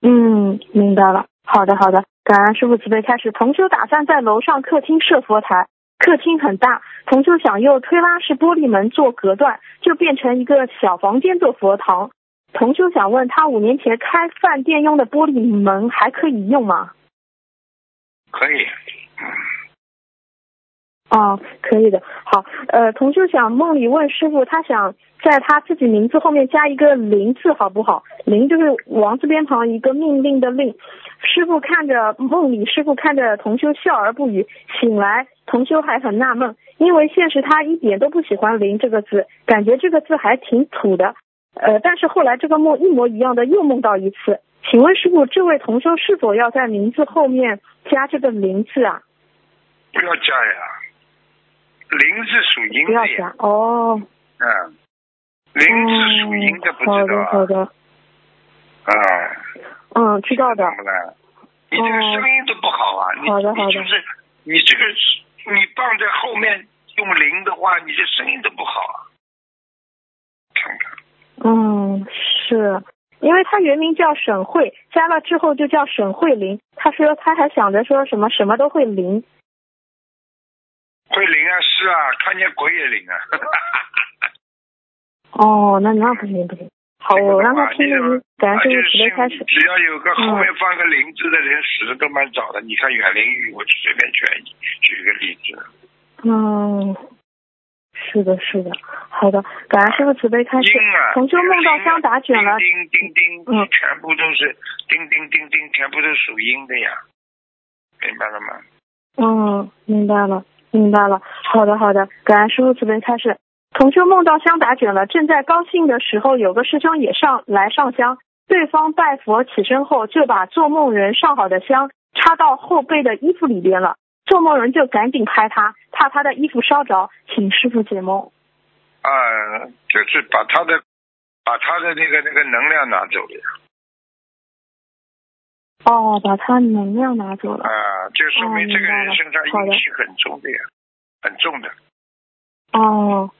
嗯，明白了。好的，好的。感恩师傅慈悲开始。同修打算在楼上客厅设佛台，客厅很大，同修想用推拉式玻璃门做隔断，就变成一个小房间做佛堂。同修想问他五年前开饭店用的玻璃门还可以用吗？可以，嗯，哦，可以的。好，呃，同修想梦里问师傅，他想在他自己名字后面加一个林字，好不好？林就是王字边旁一个命令的令。师傅看着梦里，师傅看着同修笑而不语。醒来，同修还很纳闷，因为现实他一点都不喜欢林这个字，感觉这个字还挺土的。呃，但是后来这个梦一模一样的又梦到一次。请问师傅，这位同修是否要在名字后面加这个林字啊？不要加呀，林是属阴不要。加哦。嗯，林是属阴的，不知好的，道啊？好的，啊，嗯，知道的。怎么了？你这个声音都不好啊！你好的好的你就是你这个你放在后面用零的话，你这声音都不好啊。看看，嗯，是因为他原名叫沈慧，加了之后就叫沈慧玲。他说他还想着说什么什么都会灵。会灵啊，是啊，看见鬼也灵啊。哦，那那不行不行。好，我让他听听，感而且恩师傅慈悲姓开始。只要有个后嗯面放个灵字的人，死的都蛮早的。你看阮玲玉，我就随便举举个例子。嗯，是的，是的。好的，感恩师傅慈悲开始音。啊，同修梦到香打卷了，叮叮叮叮，嗯全部都是叮叮叮叮，全部都属阴的呀，明白了吗？嗯，明白了，明白了。好的，好的，感恩师傅慈悲开示。同修梦到香打卷了，正在高兴的时候，有个师兄也上来上香，对方拜佛起身后，就把做梦人上好的香插到后背的衣服里边了。做梦人就赶紧拍他，怕他的衣服烧着，请师傅解梦。啊，就是把他的把他的那个那个能量拿走了呀，哦，把他能量拿走了。啊，就说明哦这个人身上阴气很重的呀，很重的。哦，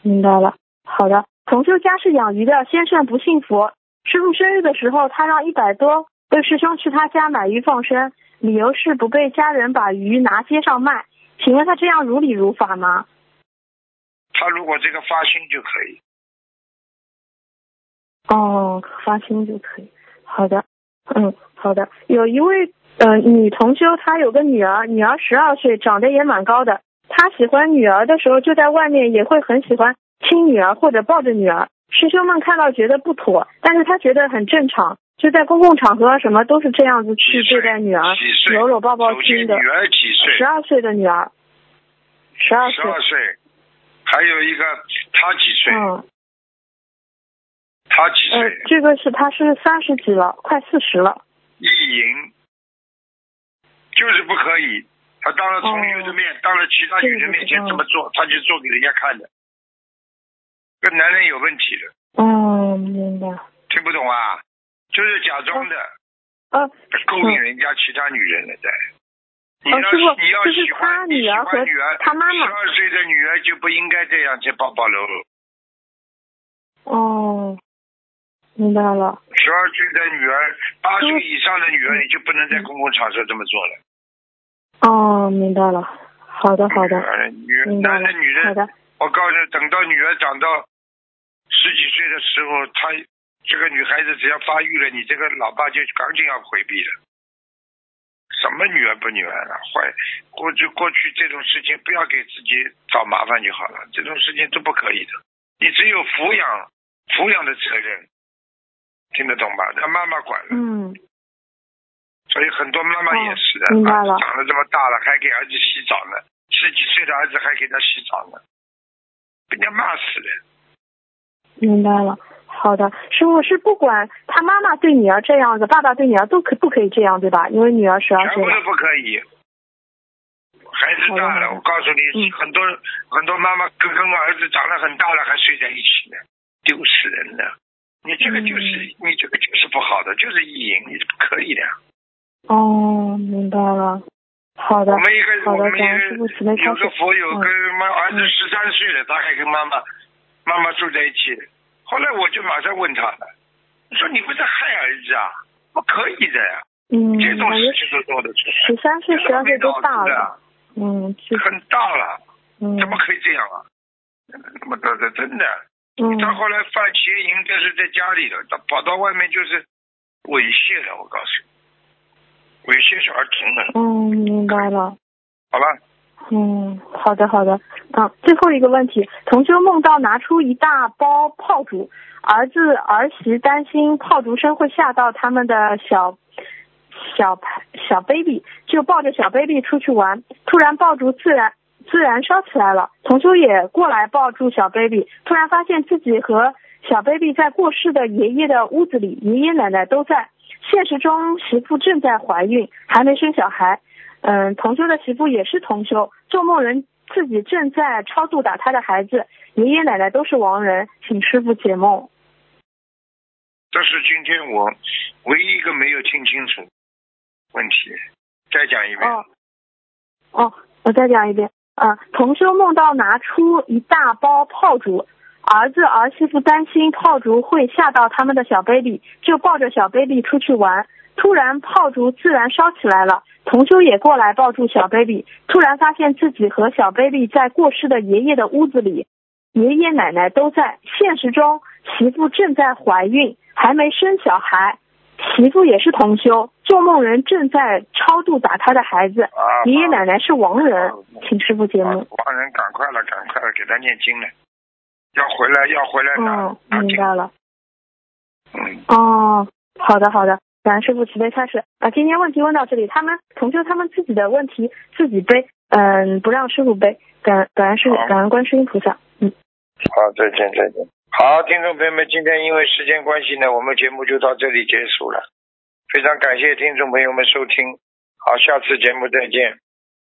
明白了。好的，同修家是养鱼的，先生不信佛。师傅生日的时候，他让一百多位师兄去他家买鱼放生，理由是不被家人把鱼拿街上卖。请问他这样如理如法吗？他如果这个发心就可以，哦，发心就可以。好的，嗯，好的。有一位呃女同修，她有个女儿，女儿十二岁，长得也蛮高的。她喜欢女儿的时候，就在外面也会很喜欢亲女儿或者抱着女儿。师兄们看到觉得不妥，但是他觉得很正常，就在公共场合啊什么都是这样子去对待女儿，搂搂抱抱亲的。女儿几岁？十二岁的女儿，十二岁，十二岁。还有一个他几岁？嗯，他几岁？呃，这个是他是三十几了，快四十了。意淫，就是不可以。他当了同学的面，当了其他女人面前哦这么做，他就做给人家看的。这男人有问题的，哦，明白。听不懂啊？就是假装的，呃，勾引人家其他女人了在。你要你要就是喜欢他女儿和欢女儿，他妈妈十二岁的女儿就不应该这样去抱抱搂搂。哦，明白了。十二岁的女儿，八岁嗯以上的女儿，你就不能在公共场所这么做了。哦，明白了。好的，好的，呃女男的女。的，我告诉你，等到女儿长到十几岁的时候，她这个女孩子只要发育了，你这个老爸就赶紧要回避了。什么女儿不女儿了？坏，过去过去这种事情不要给自己找麻烦就好了，这种事情都不可以的。你只有抚养抚养的责任，听得懂吧？让妈妈管了。嗯，所以很多妈妈也是的，哦了长得这么大了，还给儿子洗澡呢，十几岁的儿子还给他洗澡呢，被人家骂死了。明白了。好的，师傅是不管他妈妈对女儿这样子，爸爸对女儿都可不可以这样，对吧？因为女儿十二岁了。全部都不可以。孩子大了，我告诉你，嗯很多很多妈妈跟跟儿子长得很大了还睡在一起呢，丢死人了！你这个就是、嗯你这个就是不好的，就是意淫，你是不可以的。哦，明白了。好的我，们一个我们一个有个佛友嗯跟妈儿子嗯十三岁了，他还跟妈妈妈妈住在一起。后来我就马上问他了，我说你不是害儿子啊？不可以的呀，嗯，这种事情都做得出来。十三岁、十二岁都大了。嗯，很大了，嗯怎么可以这样啊？那么的的真的，嗯他后来犯邪淫，这是在家里的，他跑到外面就是猥亵了。我告诉你，猥亵小儿童的，嗯，明白了。好吧？嗯，好的好的，啊，最后一个问题，同修梦到拿出一大包炮竹，儿子儿媳担心炮竹声会吓到他们的小小小 baby，就抱着小 baby 出去玩，突然爆竹自然自燃烧起来了，同修也过来抱住小 baby，突然发现自己和小 baby 在过世的爷爷的屋子里，爷爷奶奶都在，现实中媳妇正在怀孕，还没生小孩。嗯，同修的媳妇也是同修，做梦人自己正在超度打他的孩子，爷爷奶奶都是亡人，请师傅解梦。这是今天我唯一一个没有听清楚问题，再讲一遍。哦，哦，我再讲一遍。啊，同修梦到拿出一大包炮竹，儿子儿媳妇担心炮竹会吓到他们的小 baby，就抱着小 baby 出去玩，突然炮竹自然烧起来了。同修也过来抱住小 baby，突然发现自己和小 baby 在过世的爷爷的屋子里，爷爷奶奶都在。现实中，媳妇正在怀孕，还没生小孩，媳妇也是同修，做梦人正在超度打他的孩子，爷爷奶奶是亡人，请师傅解梦。亡人，赶快了，赶快了，给他念经了，要回来，要回来拿。嗯，明白了。嗯。哦，好的，好的。感恩师傅慈悲开示啊！今天问题问到这里，他们同修他们自己的问题自己背，嗯，不让师傅背。感感恩师感恩观世音菩萨。嗯，好，再见再见。好，听众朋友们，今天因为时间关系呢，我们节目就到这里结束了。非常感谢听众朋友们收听，好，下次节目再见。